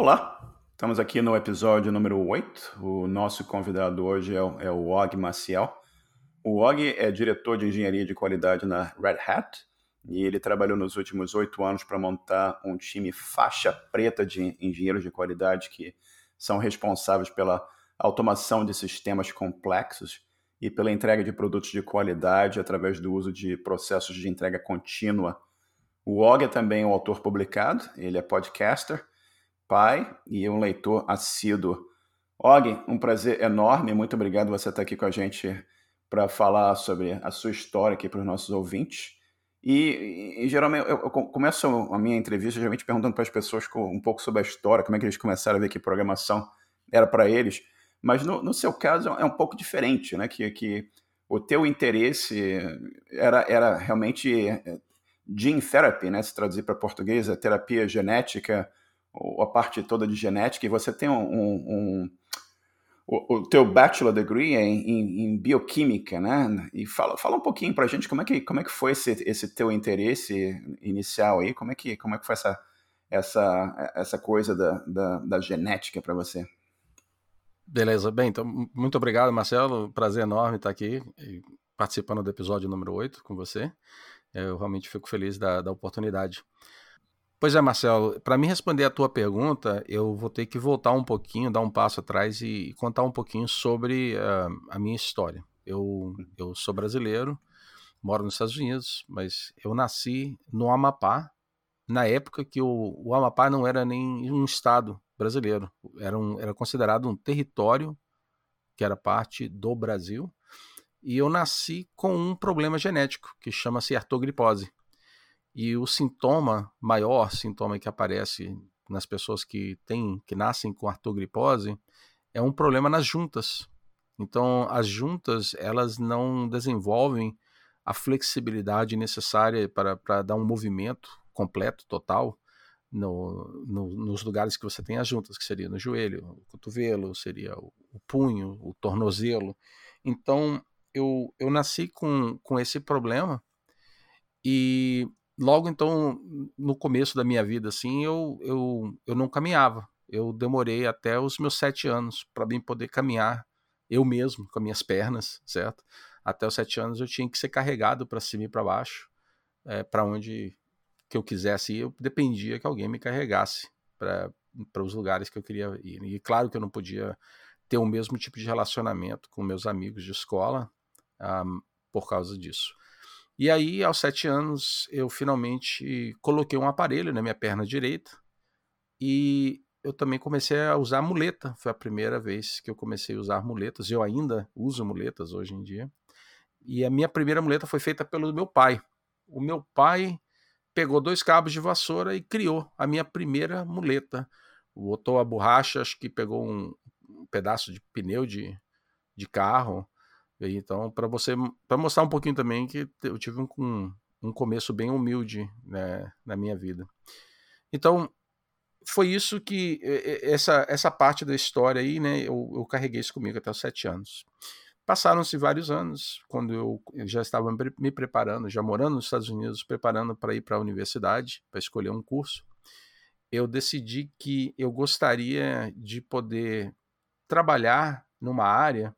Olá, estamos aqui no episódio número 8. O nosso convidado hoje é o, é o Og Maciel. O Og é diretor de engenharia de qualidade na Red Hat e ele trabalhou nos últimos oito anos para montar um time faixa preta de engenheiros de qualidade que são responsáveis pela automação de sistemas complexos e pela entrega de produtos de qualidade através do uso de processos de entrega contínua. O Og é também um autor publicado, ele é podcaster pai e um leitor assíduo. Og, um prazer enorme, muito obrigado você estar aqui com a gente para falar sobre a sua história aqui para os nossos ouvintes. E, e, geralmente eu, começo a minha entrevista geralmente perguntando para as pessoas um pouco sobre a história, como é que eles começaram a ver que programação era para eles. Mas no, no, seu caso é um pouco diferente, né? Que, que o teu interesse era, era realmente eh, gene therapy, né? Se traduzir para português, a terapia genética, a parte toda de genética, e você tem um, um, um o, o, teu bachelor degree é em, em, em, bioquímica, né? E fala, fala um pouquinho para a gente como é que, como é que foi esse, esse teu interesse inicial aí, como é que, como é que foi essa, essa, essa coisa da, da, da genética para você? Beleza, bem, então muito obrigado, Marcelo, prazer enorme estar aqui participando do episódio número 8 com você. Eu realmente fico feliz da, da oportunidade. Pois é, Marcelo, para me responder a tua pergunta, eu vou ter que voltar um pouquinho, dar um passo atrás e contar um pouquinho sobre uh, a minha história. Eu, eu sou brasileiro, moro nos Estados Unidos, mas eu nasci no Amapá, na época que o, o Amapá não era nem um estado brasileiro, era, um, era considerado um território que era parte do Brasil, e eu nasci com um problema genético que chama-se artogripose. E o sintoma maior, sintoma que aparece nas pessoas que têm, que nascem com artrogripose, é um problema nas juntas. Então, as juntas, elas não desenvolvem a flexibilidade necessária para, dar um movimento completo, total, no, no, nos lugares que você tem as juntas, que seria no joelho, o cotovelo, seria o, o punho, o tornozelo. Então, eu, eu nasci com, com esse problema e logo então, no começo da minha vida, assim, eu, eu, eu não caminhava. Eu demorei até os meus sete anos para mim poder caminhar eu mesmo, com as minhas pernas, certo? Até os sete anos eu tinha que ser carregado para cima e para baixo, é, para onde que eu quisesse ir, eu dependia que alguém me carregasse para os lugares que eu queria ir. E claro que eu não podia ter o mesmo tipo de relacionamento com meus amigos de escola um, ah, por causa disso. E aí, aos sete anos, eu finalmente coloquei um aparelho na minha perna direita e eu também comecei a usar muleta. Foi a primeira vez que eu comecei a usar muletas. Eu ainda uso muletas hoje em dia. E a minha primeira muleta foi feita pelo meu pai. O meu pai pegou dois cabos de vassoura e criou a minha primeira muleta. Botou a borracha, acho que pegou um, pedaço de pneu de, de carro então, para você, para mostrar um pouquinho também que eu tive um, um começo bem humilde né, na minha vida. Então, foi isso que essa, essa parte da história aí, né, eu, eu carreguei isso comigo até os sete anos. Passaram-se vários anos, quando eu já estava me preparando, já morando nos Estados Unidos, preparando para ir para a universidade, para escolher um curso, eu decidi que eu gostaria de poder trabalhar numa área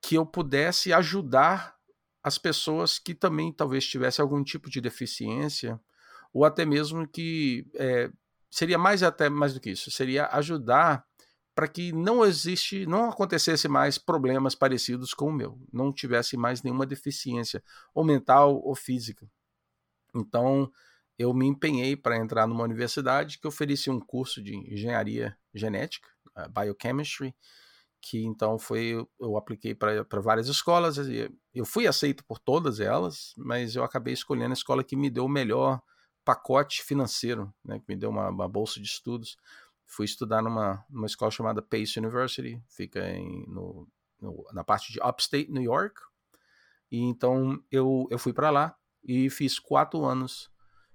que eu pudesse ajudar as pessoas que também talvez tivessem algum tipo de deficiência, ou até mesmo que é, seria mais até mais do que isso, seria ajudar para que não existe, não acontecesse mais problemas parecidos com o meu, não tivesse mais nenhuma deficiência, ou mental ou física. Então, eu me empenhei para entrar numa universidade que oferecia um curso de engenharia genética, biochemistry, que então foi eu apliquei para várias escolas e eu fui aceito por todas elas, mas eu acabei escolhendo a escola que me deu o melhor pacote financeiro, né, que me deu uma, uma bolsa de estudos. Fui estudar numa, numa escola chamada Pace University, fica em, no, no, na parte de Upstate New York. E então eu, eu fui para lá e fiz quatro anos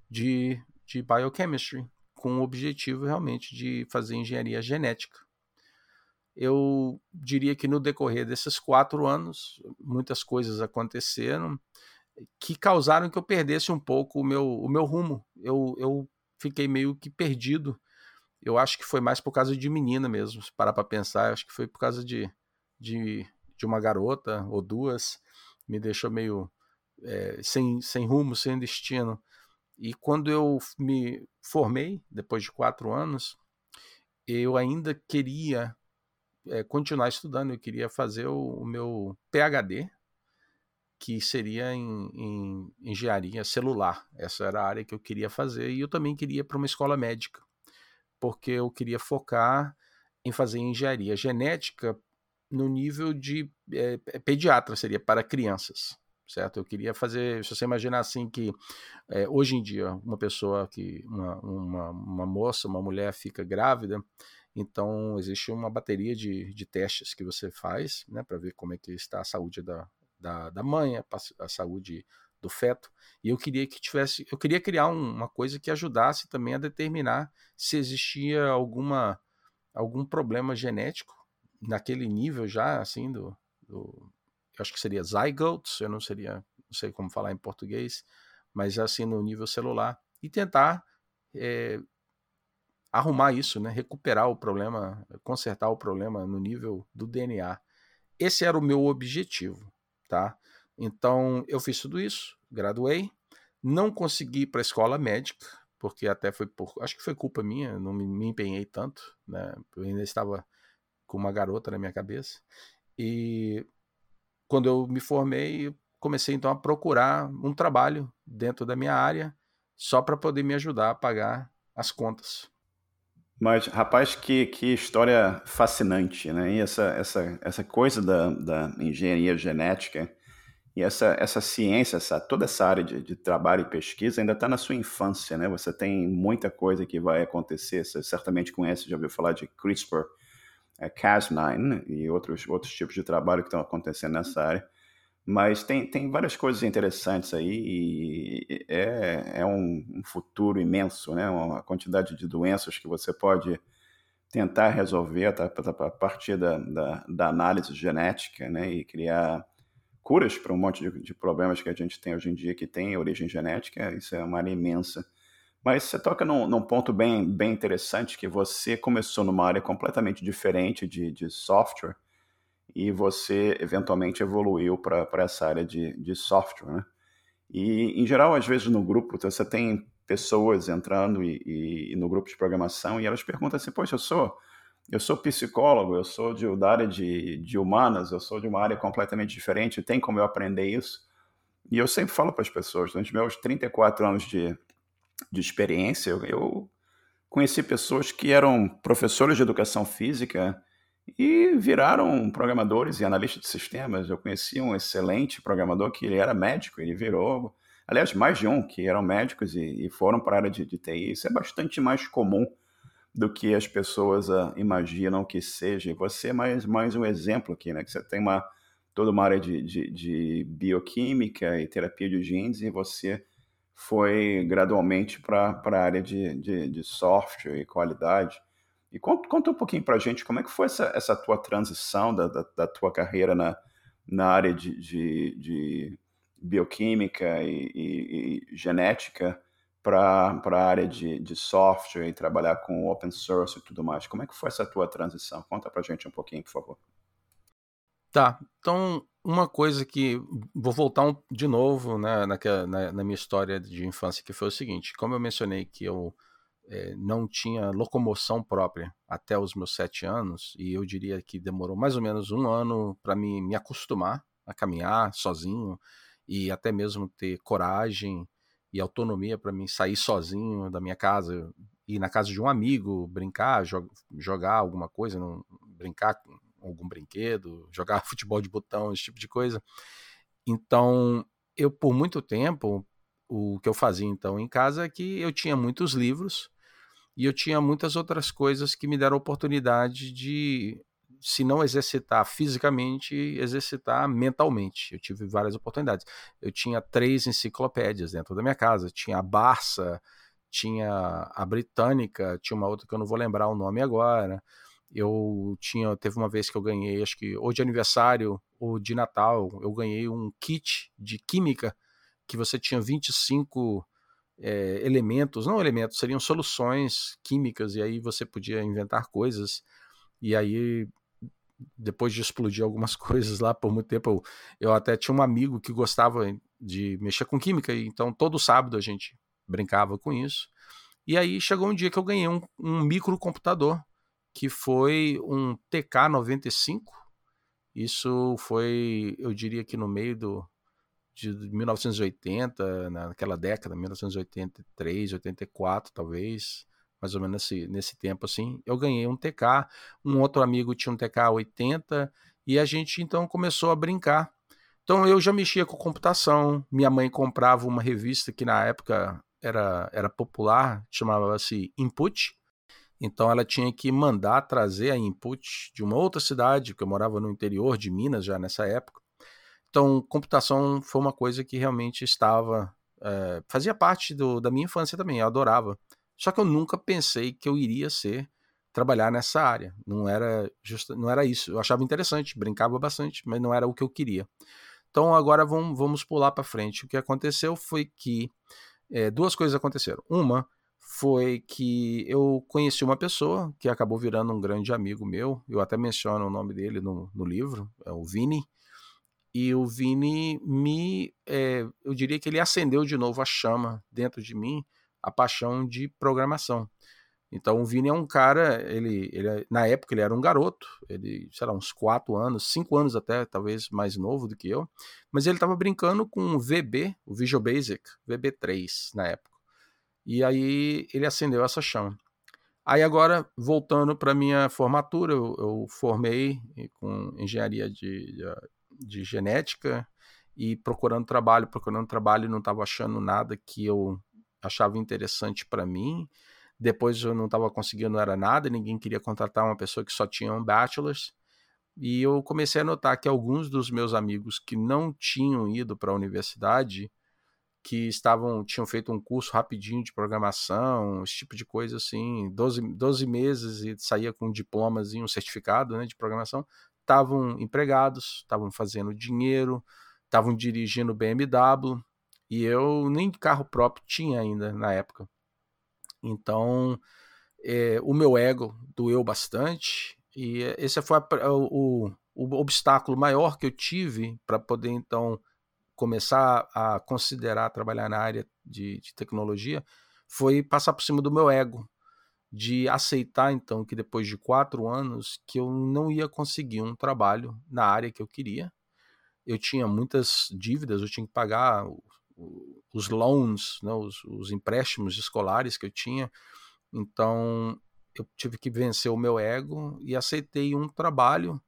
de, de biochemistry, com o objetivo realmente de fazer engenharia genética eu diria que no decorrer desses quatro anos, muitas coisas aconteceram que causaram que eu perdesse um pouco o meu, o meu rumo. Eu, eu fiquei meio que perdido eu acho que foi mais por causa de menina mesmo. Se parar para pensar, acho que foi por causa de, de, de uma garota ou duas. Me deixou meio é, sem, sem rumo, sem destino. E quando eu me formei, depois de quatro anos, eu ainda queria é, continuar estudando, eu queria fazer o, o, meu PhD, que seria em, em, engenharia celular. Essa era a área que eu queria fazer, e eu também queria para uma escola médica, porque eu queria focar em fazer engenharia genética no nível de é, pediatra, seria para crianças certo? Eu queria fazer, se você imaginar assim que é, hoje em dia uma pessoa que, uma, uma, uma, moça, uma mulher fica grávida, então existe uma bateria de, de testes que você faz, né, para ver como é que está a saúde da, da, da mãe, a, a, saúde do feto, e eu queria que tivesse, eu queria criar um, uma coisa que ajudasse também a determinar se existia alguma algum problema genético naquele nível já assim do, do eu acho que seria zygotes, eu não seria, não sei como falar em português, mas assim no nível celular e tentar é, arrumar isso, né, recuperar o problema, consertar o problema no nível do DNA. Esse era o meu objetivo, tá? Então eu fiz tudo isso, graduei, não consegui ir para a escola médica, porque até foi por, acho que foi culpa minha, não me, me empenhei tanto, né? Eu ainda estava com uma garota na minha cabeça. E quando eu me formei, comecei então a procurar um trabalho dentro da minha área só para poder me ajudar a pagar as contas. Mas, rapaz, que, que história fascinante, né? E essa, essa, essa coisa da, da engenharia genética e essa, essa ciência, essa, toda essa área de, de trabalho e pesquisa ainda está na sua infância, né? Você tem muita coisa que vai acontecer. Você certamente conhece, já ouviu falar de CRISPR, é, Cas9 e outros, outros tipos de trabalho que estão acontecendo nessa área. Mas tem, tem várias coisas interessantes aí e é, é um, um futuro imenso, né? Uma quantidade de doenças que você pode tentar resolver tá, a partir da, da, da, análise genética, né? E criar curas para um monte de, de, problemas que a gente tem hoje em dia que tem origem genética. Isso é uma área imensa. Mas você toca num, num, ponto bem, bem interessante, que você começou numa área completamente diferente de, de software e você eventualmente evoluiu para essa área de, de software, né? E, em geral, às vezes no grupo, você tem pessoas entrando e, e, e no grupo de programação e elas perguntam assim, poxa, eu sou, eu sou psicólogo, eu sou de, da área de, de humanas, eu sou de uma área completamente diferente, tem como eu aprender isso? E eu sempre falo para as pessoas, durante meus 34 anos de, de experiência, eu, eu conheci pessoas que eram professores de educação física e viraram programadores e analistas de sistemas. Eu conheci um excelente programador que ele era médico, ele virou, aliás, mais de um que eram médicos e, e foram para a área de, de, TI. Isso é bastante mais comum do que as pessoas uh, imaginam que seja. Você é mais, mais um exemplo aqui, né? Que você tem uma, toda uma área de, de, de bioquímica e terapia de genes e você foi gradualmente para a área de, de, de, software e qualidade. E conta, conta um pouquinho para a gente como é que foi essa, essa tua transição da, da, da tua carreira na, na área de, de, de bioquímica e, e, e genética para a área de, de software e trabalhar com open source e tudo mais. Como é que foi essa tua transição? Conta para a gente um pouquinho, por favor. Tá, então uma coisa que vou voltar um, de novo né, na, na, na, minha história de infância, que foi o seguinte: como eu mencionei que eu é, não tinha locomoção própria até os meus sete anos, e eu diria que demorou mais ou menos um ano para me, me acostumar a caminhar sozinho e até mesmo ter coragem e autonomia para mim sair sozinho da minha casa, ir na casa de um amigo, brincar, jo jogar alguma coisa, não, brincar algum brinquedo, jogar futebol de botão, esse tipo de coisa. Então, eu por muito tempo, o que eu fazia então em casa é que eu tinha muitos livros e eu tinha muitas outras coisas que me deram oportunidade de, se não exercitar fisicamente, exercitar mentalmente. Eu tive várias oportunidades. Eu tinha três enciclopédias dentro da minha casa. Tinha a Barça, tinha a Britânica, tinha uma outra que eu não vou lembrar o nome agora. Eu tinha, teve uma vez que eu ganhei, acho que ou de aniversário ou de Natal, eu ganhei um kit de química que você tinha 25 é, elementos, não elementos, seriam soluções químicas, e aí você podia inventar coisas, e aí depois de explodir algumas coisas lá por muito tempo, eu, eu até tinha um amigo que gostava de mexer com química, então todo sábado a gente brincava com isso. E aí chegou um dia que eu ganhei um, um microcomputador, que foi um TK95. Isso foi, eu diria que no meio do, de 1980, naquela década, 1983, 84 talvez, mais ou menos nesse, nesse tempo assim, eu ganhei um TK, um outro amigo tinha um TK 80 e a gente então começou a brincar. Então eu já mexia com computação, minha mãe comprava uma revista que na época era, era popular, chamava-se Input. Então ela tinha que mandar trazer a input de uma outra cidade, porque eu morava no interior de Minas já nessa época. Então, computação foi uma coisa que realmente estava. É, fazia parte do, da minha infância também, eu adorava. Só que eu nunca pensei que eu iria ser trabalhar nessa área. Não era just, não era isso. Eu achava interessante, brincava bastante, mas não era o que eu queria. Então agora vamos, vamos pular para frente. O que aconteceu foi que é, duas coisas aconteceram. Uma foi que eu conheci uma pessoa que acabou virando um grande amigo meu. Eu até menciono o nome dele no, no livro, é o Vini. E o Vini me, é, eu diria que ele acendeu de novo a chama dentro de mim, a paixão de programação. Então o Vini é um cara, ele, ele na época ele era um garoto, ele, sei lá, uns 4 anos, 5 anos até, talvez mais novo do que eu, mas ele estava brincando com o VB, o Visual Basic, VB3 na época. E aí ele acendeu essa chama. Aí agora, voltando para minha formatura, eu, eu, formei com engenharia de, de de genética e procurando trabalho, procurando trabalho não estava achando nada que eu achava interessante para mim. Depois eu não estava conseguindo era nada, ninguém queria contratar uma pessoa que só tinha um bachelor's. E eu comecei a notar que alguns dos meus amigos que não tinham ido para a universidade, que estavam tinham feito um curso rapidinho de programação, esse tipo de coisa assim, 12, 12 meses e saía com um diplomazinho, um certificado né, de programação, estavam empregados, estavam fazendo dinheiro, estavam dirigindo BMW e eu nem carro próprio tinha ainda na época. Então, é, o meu ego doeu bastante e esse foi a, o, o obstáculo maior que eu tive para poder então começar a considerar trabalhar na área de, de tecnologia foi passar por cima do meu ego de aceitar então que depois de quatro anos que eu não ia conseguir um trabalho na área que eu queria. Eu tinha muitas dívidas, eu tinha que pagar os loans, né, os, os empréstimos escolares que eu tinha. Então eu tive que vencer o meu ego e aceitei um trabalho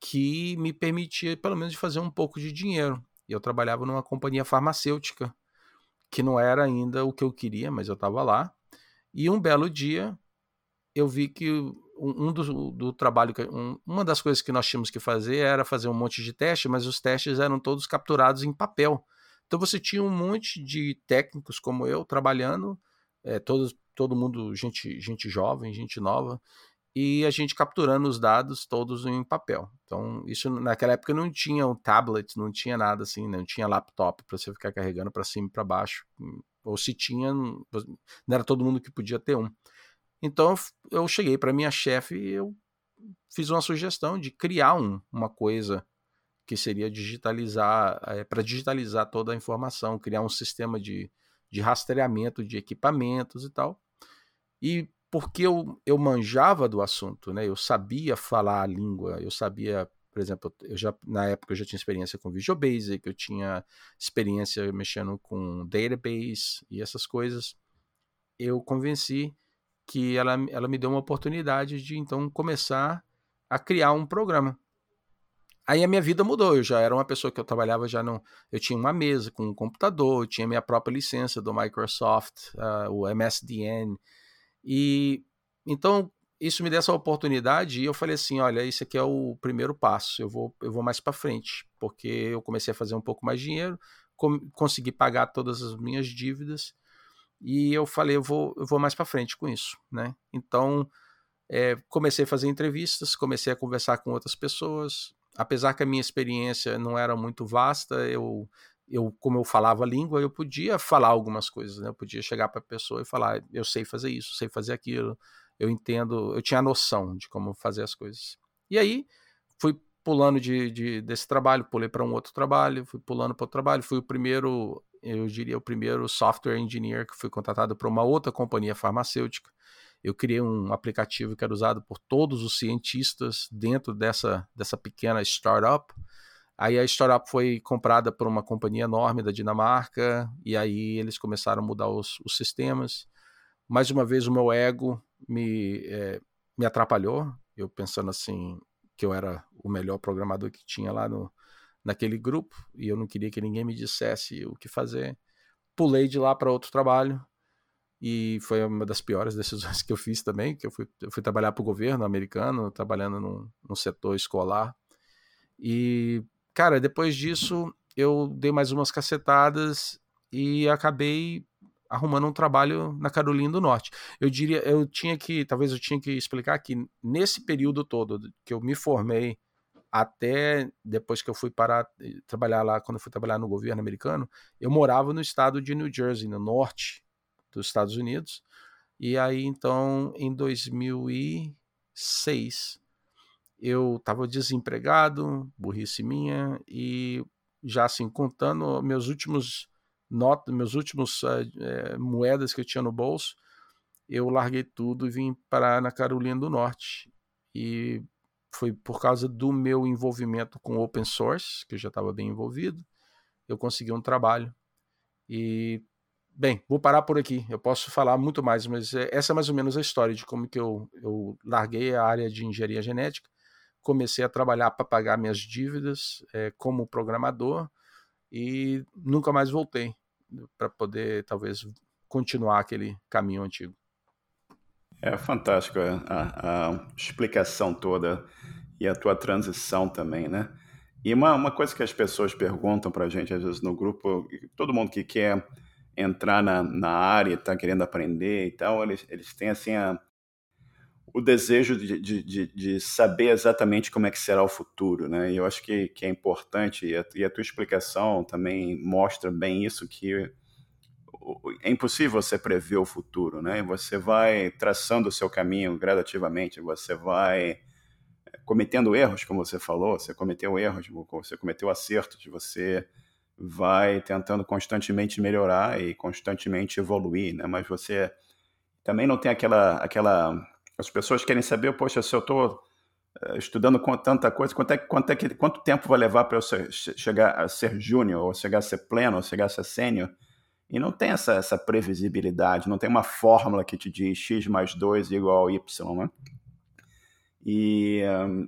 que me permitia pelo menos fazer um pouco de dinheiro. Eu trabalhava numa companhia farmacêutica, que não era ainda o que eu queria, mas eu estava lá. E um belo dia eu vi que um, do, do, trabalho, um, uma das coisas que nós tínhamos que fazer era fazer um monte de teste, mas os testes eram todos capturados em papel. Então você tinha um monte de técnicos como eu trabalhando, é, todos, todo mundo, gente, gente jovem, gente nova, e a gente capturando os dados todos em papel. Então, isso naquela época não tinha um tablet, não tinha nada assim, não tinha laptop para você ficar carregando para cima e para baixo ou se tinha, não era todo mundo que podia ter um. Então eu cheguei para minha chefe e eu fiz uma sugestão de criar um, uma coisa que seria digitalizar, é, eh, para digitalizar toda a informação, criar um sistema de, de rastreamento de equipamentos e tal. E porque eu, eu manjava do assunto, né? eu sabia falar a língua, eu sabia por exemplo, eu já na época eu já tinha experiência com Visual Basic, eu tinha experiência mexendo com database e essas coisas. Eu convenci que ela, ela me deu uma oportunidade de então começar a criar um programa. Aí a minha vida mudou, eu já era uma pessoa que eu trabalhava já não, eu tinha uma mesa com um computador, eu tinha minha própria licença do Microsoft, uh, o MSDN, e então isso me deu essa oportunidade e eu falei assim, olha, isso aqui é o primeiro passo, eu vou, eu vou mais para frente, porque eu comecei a fazer um pouco mais de dinheiro, consegui pagar todas as minhas dívidas e eu falei, eu vou, eu vou mais para frente com isso, né? Então, é, comecei a fazer entrevistas, comecei a conversar com outras pessoas, apesar que a minha experiência não era muito vasta, eu eu, como eu falava a língua, eu podia falar algumas coisas, né? Eu podia chegar para a pessoa e falar, eu sei fazer isso, sei fazer aquilo, eu entendo, eu tinha noção de como fazer as coisas. E aí fui pulando de, de desse trabalho, pulei para um outro trabalho, fui pulando para outro trabalho, fui o primeiro, eu diria o primeiro software engineer que fui contratado para uma outra companhia farmacêutica. Eu criei um aplicativo que era usado por todos os cientistas dentro dessa, dessa pequena startup. Aí a startup foi comprada por uma companhia enorme da Dinamarca, e aí eles começaram a mudar os, os sistemas. Mais uma vez, o meu ego me, é, me atrapalhou. Eu pensando assim, que eu era o melhor programador que tinha lá no, naquele grupo, e eu não queria que ninguém me dissesse o que fazer. Pulei de lá para outro trabalho, e foi uma das piores decisões que eu fiz também, que eu fui, eu fui trabalhar para o governo americano, trabalhando no, no setor escolar. E, cara, depois disso eu dei mais umas cacetadas e acabei arrumando um trabalho na Carolina do Norte. Eu diria, eu tinha que, talvez eu tinha que explicar que nesse período todo que eu me formei até depois que eu fui parar trabalhar lá, quando eu fui trabalhar no governo americano, eu morava no estado de New Jersey, no norte dos Estados Unidos. E aí, então, em 2006, eu estava desempregado, burrice minha, e já assim, contando meus últimos notas, meus últimos é, moedas que eu tinha no bolso, eu larguei tudo e vim parar na Carolina do Norte. E foi por causa do meu envolvimento com open source, que eu já estava bem envolvido, eu consegui um trabalho. E Bem, vou parar por aqui. Eu posso falar muito mais, mas é, essa é mais ou menos a história de como que eu, eu larguei a área de engenharia genética, comecei a trabalhar para pagar minhas dívidas é, como programador e nunca mais voltei para poder talvez continuar aquele caminho antigo. É fantástico a, a, explicação toda e a tua transição também, né? E uma, uma coisa que as pessoas perguntam para a gente às vezes no grupo, todo mundo que quer entrar na, na área, está querendo aprender e tal, eles, eles têm assim a, o desejo de, de, de, saber exatamente como é que será o futuro, né? E eu acho que, que é importante, e a, e a tua explicação também mostra bem isso, que é impossível você prever o futuro, né? Você vai traçando o seu caminho gradativamente, você vai é, cometendo erros, como você falou, você cometeu erros, você cometeu acertos, você vai tentando constantemente melhorar e constantemente evoluir, né? Mas você também não tem aquela aquela as pessoas querem saber, poxa, se eu estou eh, estudando com tanta coisa, quanto, é, quanto, é que, quanto tempo vai levar para eu ser, chegar a ser júnior, ou chegar a ser pleno, ou chegar a ser sênior? E não tem essa, essa previsibilidade, não tem uma fórmula que te diz x mais 2 igual y, né? E,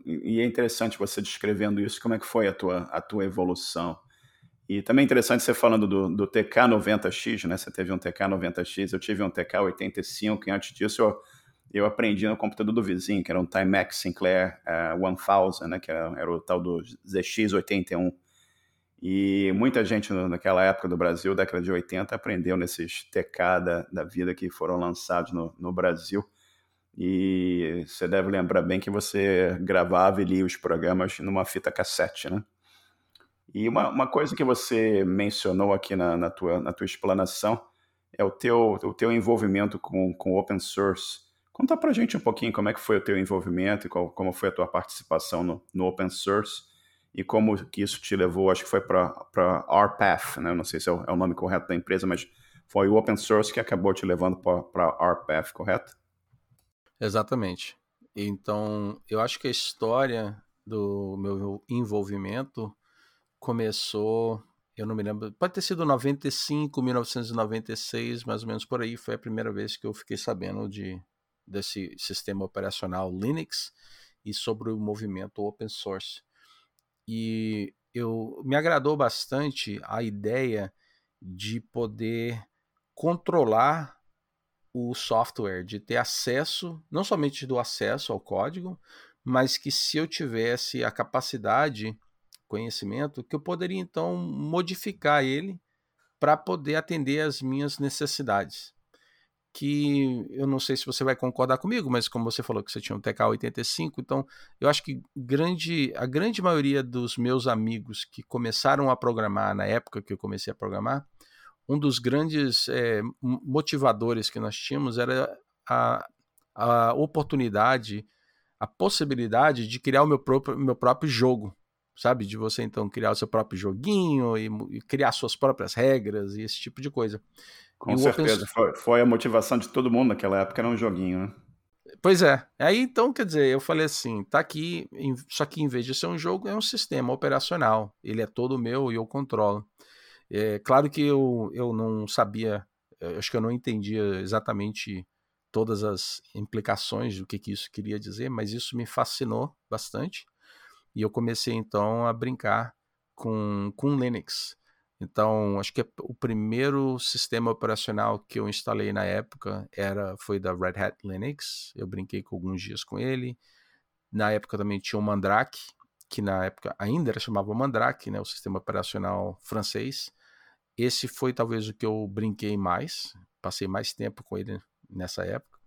e é interessante você descrevendo isso, como é que foi a tua, a tua evolução. E também é interessante você falando do, do TK90X, né? Você teve um TK90X, eu tive um TK85, e antes disso eu, eu aprendi no computador do vizinho, que era um Timex Sinclair uh, eh, 1000, né? Que era, era o tal do ZX81. E muita gente naquela época do Brasil, década de 80, aprendeu nesses TK da, da vida que foram lançados no, no Brasil. E você deve lembrar bem que você gravava e lia os programas numa fita cassete, né? E uma, uma coisa que você mencionou aqui na, na, tua, na tua explanação é o teu, o teu envolvimento com, com open source. Conta pra gente um pouquinho como é que foi o teu envolvimento e qual, como foi a tua participação no, no open source e como que isso te levou, acho que foi para RPath, né? não sei se é o, é o, nome correto da empresa, mas foi o open source que acabou te levando para RPath, correto? Exatamente. Então, eu acho que a história do meu envolvimento começou, eu não me lembro, pode ter sido 95, 1996, mais ou menos por aí, foi a primeira vez que eu fiquei sabendo de desse sistema operacional Linux e sobre o movimento open source. E eu me agradou bastante a ideia de poder controlar o software, de ter acesso, não somente do acesso ao código, mas que se eu tivesse a capacidade conhecimento que eu poderia então modificar ele para poder atender às minhas necessidades. Que eu não sei se você vai concordar comigo, mas como você falou que você tinha um TK85, então eu acho que grande, a grande maioria dos meus amigos que começaram a programar na época que eu comecei a programar, um dos grandes é, motivadores que nós tínhamos era a, a oportunidade, a possibilidade de criar o meu próprio, meu próprio jogo, sabe? De você então criar o seu próprio joguinho e, e criar suas próprias regras e esse tipo de coisa. Com e certeza, open... foi, a motivação de todo mundo naquela época, era um joguinho, né? Pois é. Aí então, quer dizer, eu falei assim, tá aqui, só que em vez de ser um jogo, é um sistema operacional. Ele é todo meu e eu controlo. É claro que eu, eu não sabia, acho que eu não entendia exatamente todas as implicações do que, que isso queria dizer, mas isso me fascinou bastante. E eu comecei então a brincar com, com Linux. Então, acho que o primeiro sistema operacional que eu instalei na época era foi da Red Hat Linux. Eu brinquei com alguns dias com ele. Na época também tinha o Mandrake, que na época ainda era chamado Mandrake, né, o sistema operacional francês. Esse foi talvez o que eu brinquei mais, passei mais tempo com ele nessa época.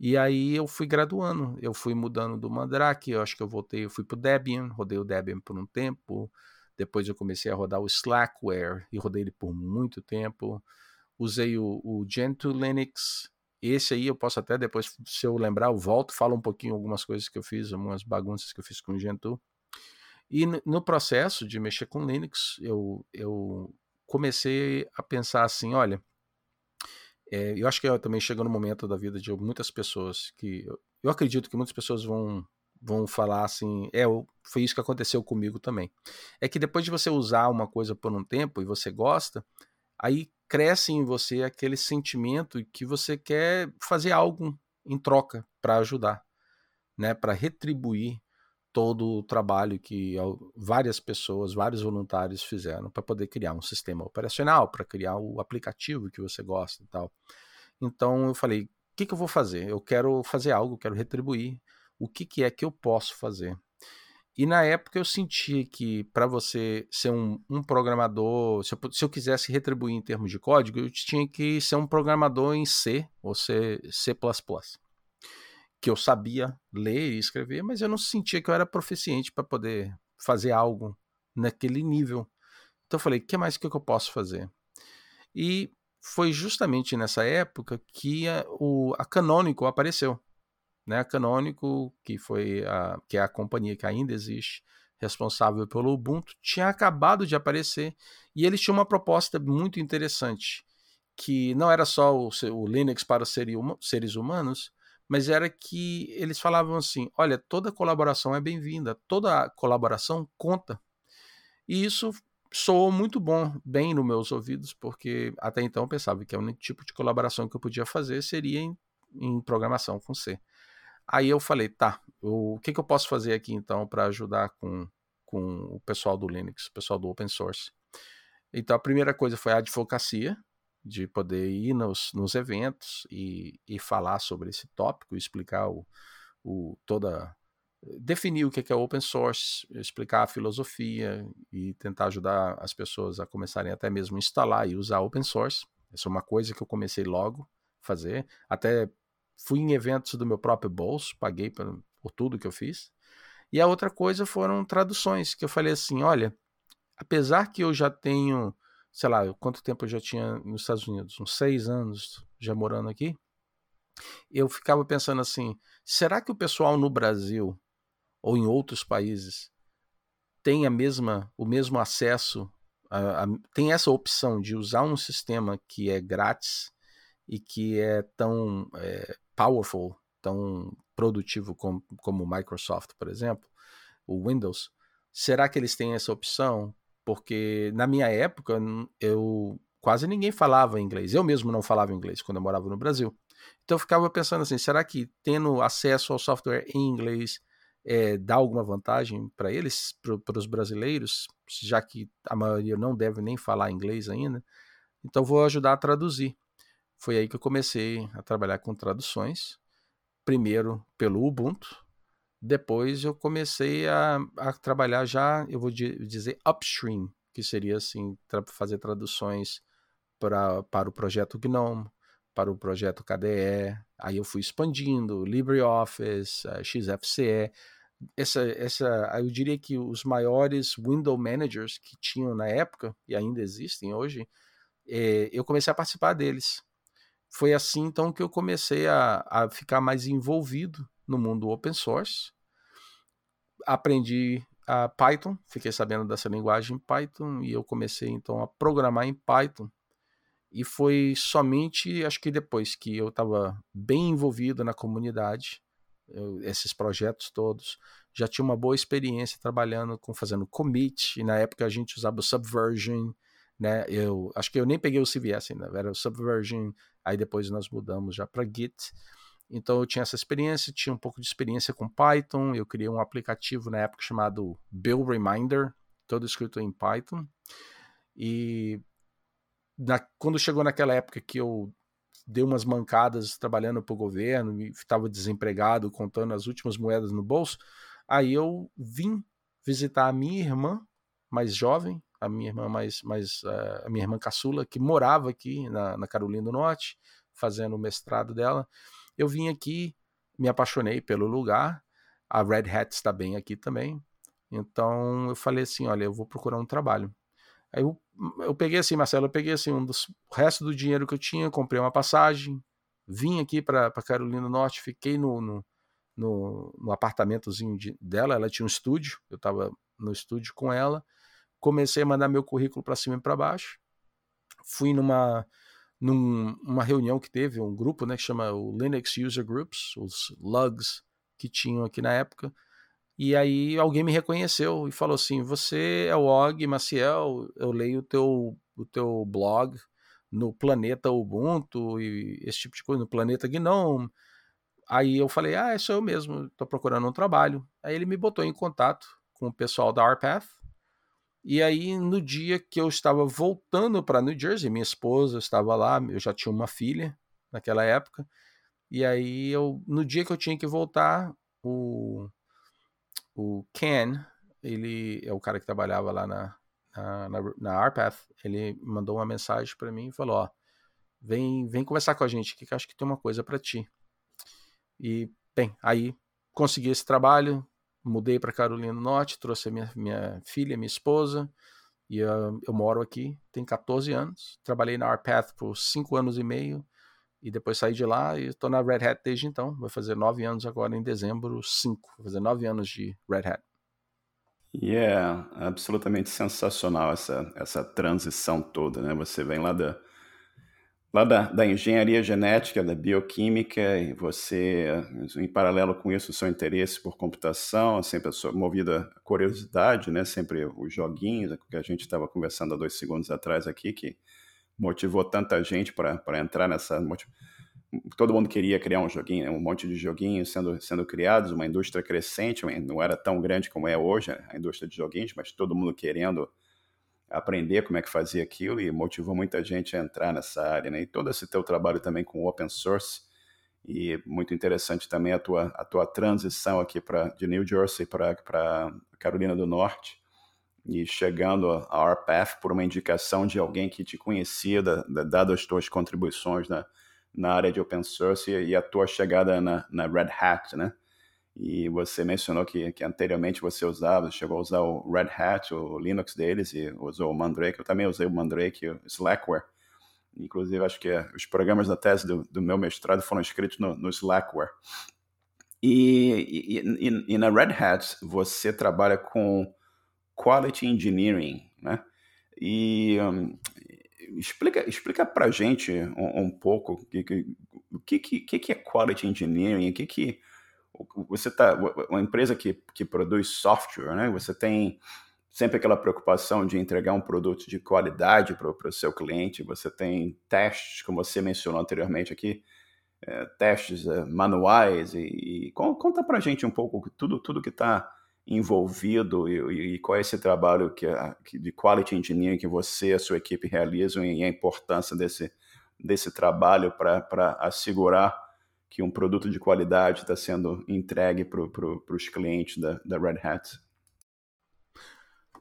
E aí eu fui graduando, eu fui mudando do Mandrake, eu acho que eu voltei, eu fui pro Debian, rodei o Debian por um tempo, depois eu comecei a rodar o Slackware e rodei ele por muito tempo. Usei o, o Gentoo Linux. Esse aí eu posso até depois, se eu lembrar, eu volto, falo um pouquinho algumas coisas que eu fiz, algumas bagunças que eu fiz com o Gentoo. E no processo de mexer com Linux, eu, eu comecei a pensar assim, olha, é, eu acho que eu também chegou no momento da vida de muitas pessoas que eu, eu acredito que muitas pessoas vão vão falar assim, é, foi isso que aconteceu comigo também. É que depois de você usar uma coisa por um tempo e você gosta, aí cresce em você aquele sentimento que você quer fazer algo em troca para ajudar, né, para retribuir todo o trabalho que várias pessoas, vários voluntários fizeram para poder criar um sistema operacional, para criar o aplicativo que você gosta e tal. Então eu falei, o que, que eu vou fazer? Eu quero fazer algo, quero retribuir o que, que é que eu posso fazer. E na época eu senti que para você ser um, um programador, se eu, se eu, quisesse retribuir em termos de código, eu tinha que ser um programador em C ou C, C++. Que eu sabia ler e escrever, mas eu não sentia que eu era proficiente para poder fazer algo naquele nível. Então eu falei, o que mais que eu posso fazer? E foi justamente nessa época que a, o, a Canonical apareceu né, Canônico, que foi a, que é a companhia que ainda existe, responsável pelo Ubuntu, tinha acabado de aparecer e eles tinham uma proposta muito interessante, que não era só o, o Linux para os seres humanos, mas era que eles falavam assim: olha, toda colaboração é bem-vinda, toda colaboração conta. E isso soou muito bom, bem nos meus ouvidos, porque até então eu pensava que o único tipo de colaboração que eu podia fazer seria em, em programação com C. Aí eu falei, tá, o que, que eu posso fazer aqui então para ajudar com, com o pessoal do Linux, o pessoal do open source? Então a primeira coisa foi a advocacia, de poder ir nos, nos eventos e, e falar sobre esse tópico, explicar o, o toda definir o que é open source, explicar a filosofia e tentar ajudar as pessoas a começarem até mesmo instalar e usar open source. Essa é uma coisa que eu comecei logo a fazer, até fui em eventos do meu próprio bolso, paguei por, por tudo que eu fiz. E a outra coisa foram traduções, que eu falei assim, olha, apesar que eu já tenho, sei lá, quanto tempo eu já tinha nos Estados Unidos, uns seis anos já morando aqui, eu ficava pensando assim, será que o pessoal no Brasil ou em outros países tem a mesma, o mesmo acesso, a, a, tem essa opção de usar um sistema que é grátis e que é tão é, powerful, tão produtivo como, como o Microsoft, por exemplo, o Windows, será que eles têm essa opção? Porque na minha época eu quase ninguém falava inglês. Eu mesmo não falava inglês quando eu morava no Brasil. Então eu ficava pensando assim, será que tendo acesso ao software em inglês é, dá alguma vantagem para eles, para os brasileiros, já que a maioria não deve nem falar inglês ainda? Então vou ajudar a traduzir. Foi aí que eu comecei a trabalhar com traduções, primeiro pelo Ubuntu, depois eu comecei a, a trabalhar já, eu vou dizer upstream, que seria assim, tra fazer traduções pra, para o projeto GNOME, para o projeto KDE. Aí eu fui expandindo, LibreOffice, uh, XFCE. Essa, essa, eu diria que os maiores window managers que tinham na época, e ainda existem hoje, é, eu comecei a participar deles. Foi assim então que eu comecei a, a ficar mais envolvido no mundo open source. Aprendi a Python, fiquei sabendo dessa linguagem Python e eu comecei então a programar em Python. E foi somente, acho que depois que eu estava bem envolvido na comunidade, eu, esses projetos todos, já tinha uma boa experiência trabalhando com fazendo commit, e na época a gente usava o Subversion, né? Eu acho que eu nem peguei o CVS ainda, era o Subversion, aí depois nós mudamos já para Git. Então eu tinha essa experiência, tinha um pouco de experiência com Python, eu criei um aplicativo na época chamado Bill Reminder, todo escrito em Python. E na, quando chegou naquela época que eu dei umas mancadas trabalhando para o governo estava desempregado, contando as últimas moedas no bolso, aí eu vim visitar a minha irmã mais jovem, a minha irmã mais, mais uh, a minha irmã caçula, que morava aqui na, na Carolina do Norte, fazendo o mestrado dela. Eu vim aqui, me apaixonei pelo lugar, a Red Hat está bem aqui também, então eu falei assim, olha, eu vou procurar um trabalho. Aí eu, eu peguei assim, Marcelo, eu peguei assim um dos o resto do dinheiro que eu tinha, comprei uma passagem, vim aqui para Carolina do Norte, fiquei no, no, no, no apartamentozinho de, dela, ela tinha um estúdio, eu estava no estúdio com ela, comecei a mandar meu currículo para cima e para baixo. Fui numa numa reunião que teve um grupo, né, que chama o Linux User Groups, os LUGs que tinham aqui na época. E aí alguém me reconheceu e falou assim: "Você é o Og Maciel, eu leio o teu o teu blog no Planeta Ubuntu e esse tipo de coisa, no Planeta Gnome". Aí eu falei: "Ah, é sou eu mesmo, estou procurando um trabalho". Aí ele me botou em contato com o pessoal da Arpath e aí, no dia que eu estava voltando para New Jersey, minha esposa estava lá, eu já tinha uma filha naquela época. E aí, eu, no dia que eu tinha que voltar, o, o Ken, ele é o cara que trabalhava lá na, na, na, na Arpath, ele mandou uma mensagem para mim e falou: Ó, vem, vem conversar com a gente que acho que tem uma coisa para ti. E, bem, aí consegui esse trabalho, mudei para Carolina do Norte, trouxe a minha, minha filha, minha esposa, e uh, eu moro aqui, tem 14 anos. Trabalhei na Arpath por 5 anos e meio, e depois saí de lá e estou na Red Hat desde então. Vai fazer 9 anos agora em dezembro, 5. Vai fazer 9 anos de Red Hat. E é absolutamente sensacional essa, essa transição toda, né? Você vem lá da, lá da, da, engenharia genética, da bioquímica, e você, em paralelo com isso, o seu interesse por computação, sempre movido a curiosidade, né? sempre os joguinhos, que a gente estava conversando há dois segundos atrás aqui, que motivou tanta gente para entrar nessa. Todo mundo queria criar um joguinho, um monte de joguinhos sendo, sendo criados, uma indústria crescente, não era tão grande como é hoje a indústria de joguinhos, mas todo mundo querendo aprender como é que fazia aquilo e motivou muita gente a entrar nessa área, né? E todo esse teu trabalho também com open source e muito interessante também a tua, a tua transição aqui para de New Jersey para Carolina do Norte e chegando a RPath por uma indicação de alguém que te conhecia, da, da, dado as tuas contribuições na, na área de open source e, e a tua chegada na, na Red Hat, né? E você mencionou que, que anteriormente você usava, chegou a usar o Red Hat, o Linux deles, e usou o Mandrake. Eu também usei o Mandrake o Slackware. Inclusive, acho que os programas da tese do, do meu mestrado foram escritos no, no Slackware. E, e, e, e, na Red Hat, você trabalha com Quality Engineering, né? E um, explica, explica para gente um, um pouco o que, que, que, que é Quality Engineering, o que, que você tá uma empresa que, que produz software, né? Você tem sempre aquela preocupação de entregar um produto de qualidade para o seu cliente. Você tem testes, como você mencionou anteriormente aqui, é, testes é, manuais e, e conta para a gente um pouco tudo tudo que está envolvido e, e, qual é esse trabalho que, que, de quality engineering que você e a sua equipe realizam e a importância desse desse trabalho para assegurar que um produto de qualidade está sendo entregue para pro, os clientes da, da Red Hat?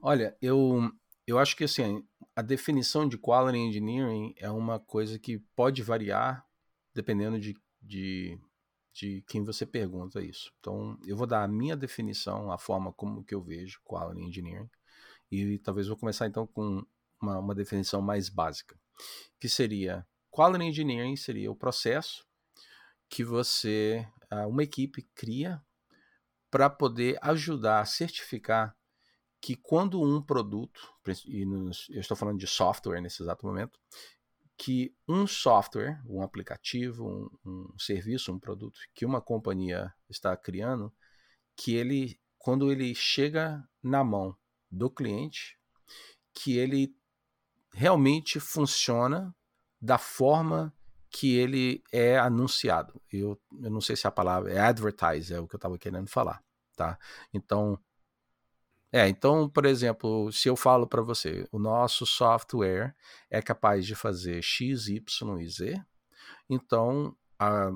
Olha, eu, eu acho que assim, a definição de quality engineering é uma coisa que pode variar dependendo de, de, de quem você pergunta isso. Então, eu vou dar a minha definição, a forma como que eu vejo quality engineering, e talvez vou começar então com uma, uma definição mais básica, que seria quality engineering seria o processo que você, ah, uma equipe cria para poder ajudar a certificar que quando um produto, e eu estou falando de software nesse exato momento, que um software, um aplicativo, um, um, serviço, um produto que uma companhia está criando, que ele, quando ele chega na mão do cliente, que ele realmente funciona da forma que ele é anunciado. Eu, eu não sei se a palavra é advertise, é o que eu estava querendo falar, tá? Então, é, então, por exemplo, se eu falo para você, o nosso software é capaz de fazer X, Y e Z, então a,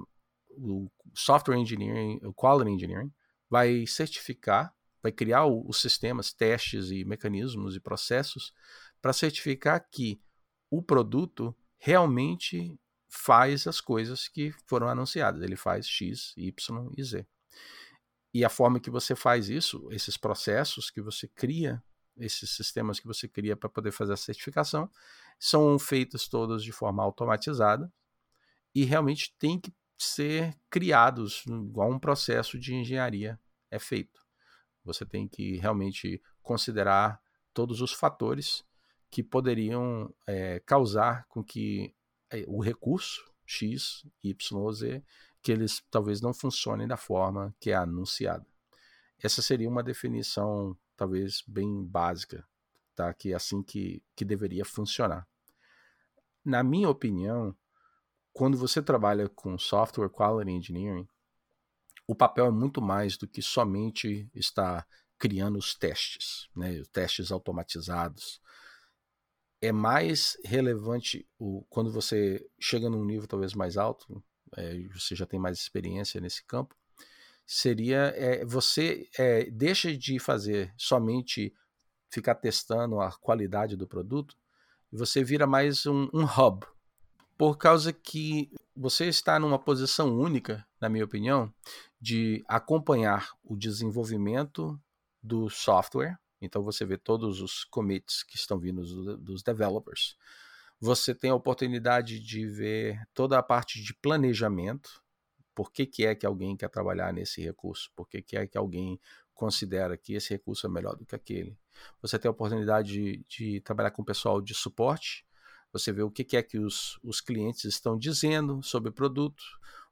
o software engineering, o quality engineering, vai certificar, vai criar os sistemas, testes e mecanismos e processos para certificar que o produto realmente faz as coisas que foram anunciadas. Ele faz X, Y e Z. E a forma que você faz isso, esses processos que você cria, esses sistemas que você cria para poder fazer a certificação, são feitos todos de forma automatizada e realmente tem que ser criados igual um processo de engenharia é feito. Você tem que realmente considerar todos os fatores que poderiam é, causar com que o recurso X, Y, Z que eles talvez não funcionem da forma que é anunciada. Essa seria uma definição talvez bem básica, tá? Que é assim que, que deveria funcionar. Na minha opinião, quando você trabalha com software quality engineering, o papel é muito mais do que somente estar criando os testes, né? Os testes automatizados. É mais relevante o, quando você chega num nível talvez mais alto, é, você já tem mais experiência nesse campo, seria é, você é, deixa de fazer somente ficar testando a qualidade do produto e você vira mais um, um hub, por causa que você está numa posição única, na minha opinião, de acompanhar o desenvolvimento do software. Então você vê todos os commits que estão vindo dos, dos developers você tem a oportunidade de ver toda a parte de planejamento. Por que, que é que alguém quer trabalhar nesse recurso? Por que, que é que alguém considera que esse recurso é melhor do que aquele? Você tem a oportunidade de, de trabalhar com o pessoal de suporte. Você vê o que, que é que os, os clientes estão dizendo sobre o produto,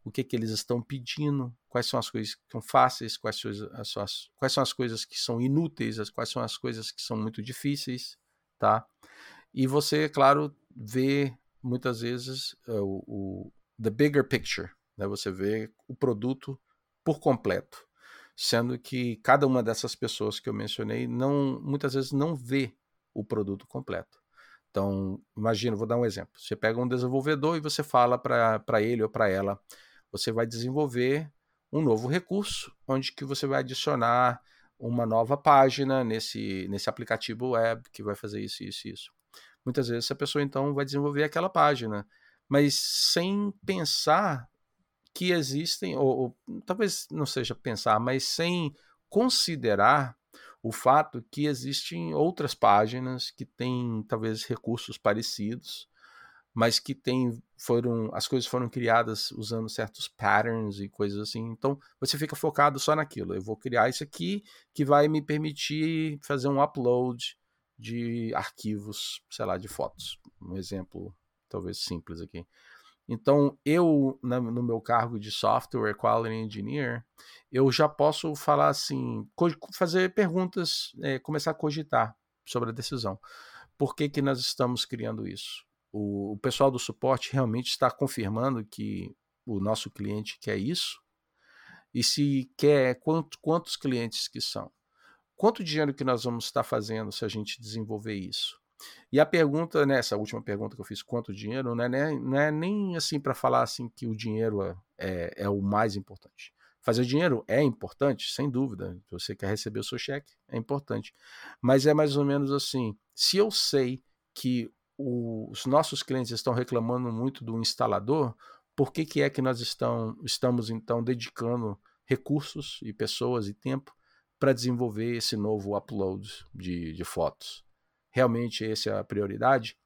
o que, que eles estão pedindo, quais são as coisas que são fáceis, quais, as, as, quais são as coisas que são inúteis, quais são as coisas que são muito difíceis, tá? E você, claro, vê muitas vezes uh, o, o, the bigger picture, né? Você vê o produto por completo, sendo que cada uma dessas pessoas que eu mencionei não, muitas vezes não vê o produto completo. Então, imagina, vou dar um exemplo. Você pega um desenvolvedor e você fala para ele ou para ela, você vai desenvolver um novo recurso, onde que você vai adicionar uma nova página nesse, nesse aplicativo web que vai fazer isso, isso, isso. Muitas vezes essa pessoa então vai desenvolver aquela página, mas sem pensar que existem, ou, ou talvez não seja pensar, mas sem considerar o fato que existem outras páginas que têm talvez recursos parecidos, mas que tem, foram as coisas foram criadas usando certos patterns e coisas assim. Então você fica focado só naquilo. Eu vou criar isso aqui que vai me permitir fazer um upload de arquivos, sei lá, de fotos. Um exemplo talvez simples aqui. Então, eu, no meu cargo de Software Quality Engineer, eu já posso falar assim, fazer perguntas, é, começar a cogitar sobre a decisão. Por que, que nós estamos criando isso? O, o pessoal do suporte realmente está confirmando que o nosso cliente quer isso? E se quer, quantos, quantos clientes que são? quanto dinheiro que nós vamos estar fazendo se a gente desenvolver isso? E a pergunta, né, essa última pergunta que eu fiz, quanto dinheiro, não é, né, não é nem assim para falar assim que o dinheiro é, é, é, o mais importante. Fazer dinheiro é importante, sem dúvida. Você quer receber o seu cheque, é importante. Mas é mais ou menos assim: se eu sei que os nossos clientes estão reclamando muito do instalador, por que, que é que nós estão, estamos então dedicando recursos e pessoas e tempo para desenvolver esse novo upload de, de fotos? Realmente essa é a prioridade?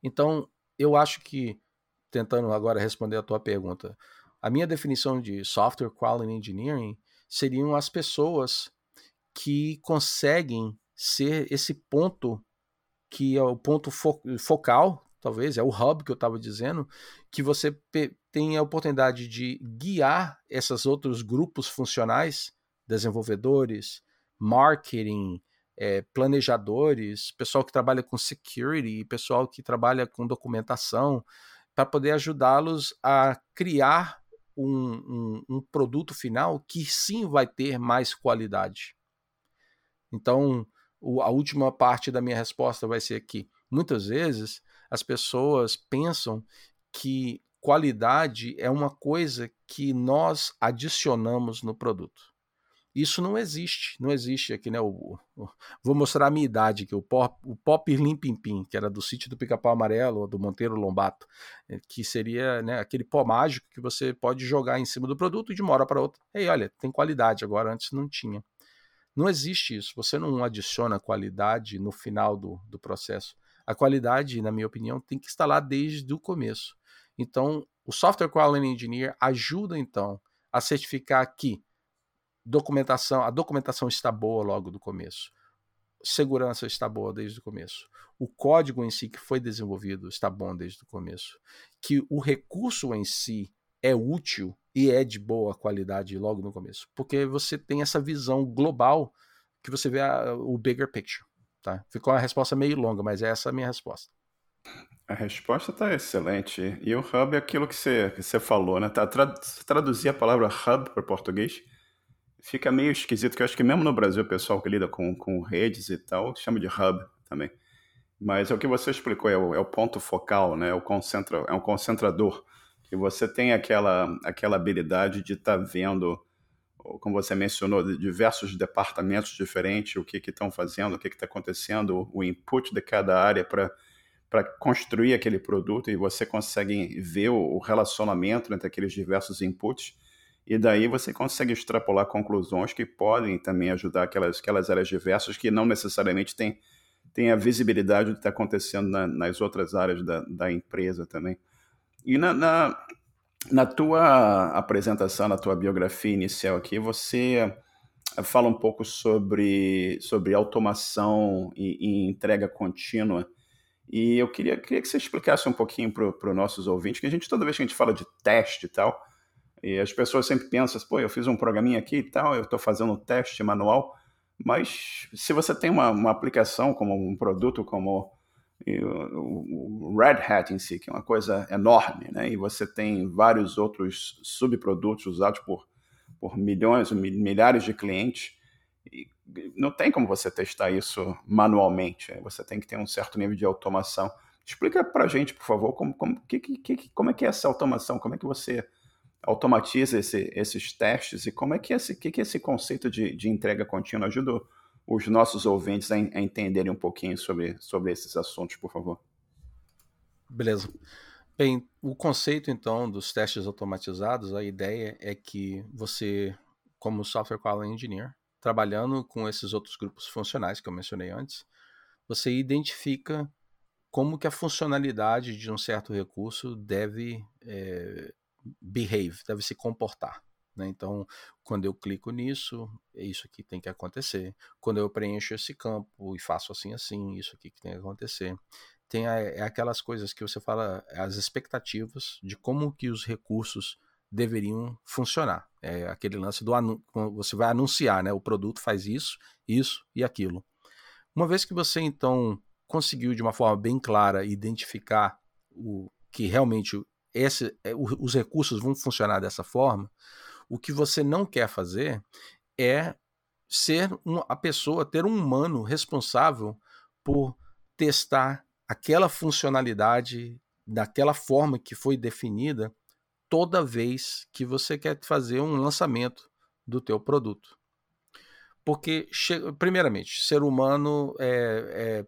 Então, eu acho que, tentando agora responder a tua pergunta, a minha definição de software quality engineering seriam as pessoas que conseguem ser esse ponto que é o ponto fo focal, talvez, é o hub que eu estava dizendo, que você tem a oportunidade de guiar esses outros grupos funcionais, desenvolvedores, marketing, é, planejadores, pessoal que trabalha com security, pessoal que trabalha com documentação, para poder ajudá-los a criar um, um, um, produto final que sim vai ter mais qualidade. Então, a última parte da minha resposta vai ser que muitas vezes as pessoas pensam que qualidade é uma coisa que nós adicionamos no produto. Isso não existe, não existe aqui, né? O, o, vou mostrar a minha idade aqui, o Pop, o pop Limpimpim, que era do sítio do Pica-Pau Amarelo, do Monteiro Lombato, eh, que seria né, aquele pó mágico que você pode jogar em cima do produto e de uma hora para outra. Ei, olha, tem qualidade, agora antes não tinha. Não existe isso, você não adiciona qualidade no final do, do processo. A qualidade, na minha opinião, tem que estar lá desde o começo. Então, o Software Quality Engineer ajuda, então, a certificar que documentação, a documentação está boa logo do começo. Segurança está boa desde o começo. O código em si que foi desenvolvido está bom desde o começo. Que o recurso em si é útil e é de boa qualidade logo no começo. Porque você tem essa visão global que você vê a, o bigger picture. Tá? Ficou uma resposta meio longa, mas essa é a minha resposta. A resposta está excelente. E o hub é aquilo que você, que você falou, né? Tá, traduzir a palavra hub para português fica meio esquisito, que eu acho que mesmo no Brasil o pessoal que lida com, com redes e tal chama de hub também. Mas é o que você explicou, é o, é o ponto focal, né? É, o concentra, é um concentrador. Que você tem aquela, aquela habilidade de estar tá vendo, como você mencionou, diversos departamentos diferentes, o que estão fazendo, o que está acontecendo, o input de cada área para para construir aquele produto e você consegue ver o relacionamento entre aqueles diversos inputs e daí você consegue extrapolar conclusões que podem também ajudar aquelas, aquelas áreas diversas que não necessariamente têm, têm a visibilidade do que está acontecendo na, nas outras áreas da, da empresa também. E na, na, na tua apresentação, na tua biografia inicial aqui, você fala um pouco sobre, sobre automação e, e entrega contínua. E eu queria, queria que você explicasse um pouquinho para os nossos ouvintes, que a gente, toda vez que a gente fala de teste e tal, e as pessoas sempre pensam, pô, eu fiz um programinha aqui e tal, eu estou fazendo um teste manual, mas se você tem uma, uma aplicação como um produto como o Red Hat em si, que é uma coisa enorme, né? e você tem vários outros subprodutos usados por, por milhões, milhares de clientes, não tem como você testar isso manualmente, você tem que ter um certo nível de automação. Explica para a gente, por favor, como, como, que, que, como é que é essa automação, como é que você automatiza esse, esses testes e como é que esse, que, que esse conceito de, de entrega contínua ajuda os nossos ouvintes a, a, entenderem um pouquinho sobre, sobre esses assuntos, por favor? Beleza. Bem, o conceito então dos testes automatizados, a ideia é que você, como software quality engineer, trabalhando com esses outros grupos funcionais que eu mencionei antes, você identifica como que a funcionalidade de um certo recurso deve é, behave, deve se comportar. Né? Então, quando eu clico nisso, é isso aqui tem que acontecer. Quando eu preencho esse campo e faço assim, assim, isso aqui que tem que acontecer. Tem a, é aquelas coisas que você fala, as expectativas de como que os recursos deveriam funcionar. É aquele lance do você vai anunciar, né? O produto faz isso, isso e aquilo. Uma vez que você então conseguiu de uma forma bem clara identificar o que realmente esse, é, os recursos vão funcionar dessa forma, o que você não quer fazer é ser a pessoa, ter um humano responsável por testar aquela funcionalidade daquela forma que foi definida toda vez que você quer fazer um lançamento do teu produto. Porque, primeiramente, ser humano é, é,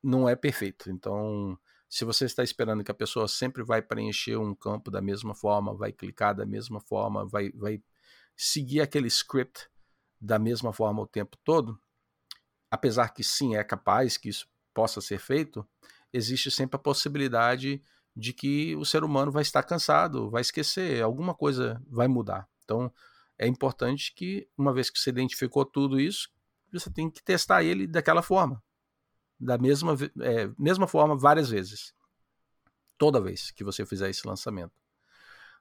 não é perfeito. Então, Se você está esperando que a pessoa sempre vai preencher um campo da mesma forma, vai clicar da mesma forma, vai, vai seguir aquele script da mesma forma o tempo todo, apesar que sim é capaz que isso possa ser feito, existe sempre a possibilidade de que o ser humano vai estar cansado, vai esquecer, alguma coisa vai mudar. Então, é importante que, uma vez que você identificou tudo isso, você tem que testar ele daquela forma. Da mesma, é, mesma forma, várias vezes. Toda vez que você fizer esse lançamento.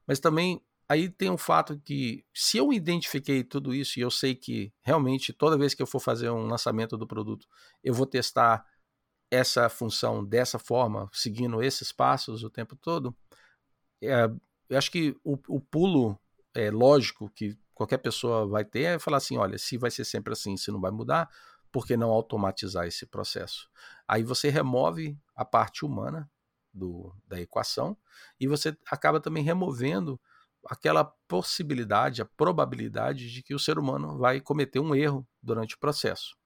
Mas também, aí tem um fato que, se eu identifiquei tudo isso e eu sei que realmente toda vez que eu for fazer um lançamento do produto, eu vou testar essa função dessa forma, seguindo esses passos o tempo todo, é, eu acho que o, o pulo é, lógico que qualquer pessoa vai ter é falar assim: olha, se vai ser sempre assim, se não vai mudar, por que não automatizar esse processo? Aí você remove a parte humana do, da equação e você acaba também removendo aquela possibilidade, a probabilidade de que o ser humano vai cometer um erro durante o processo.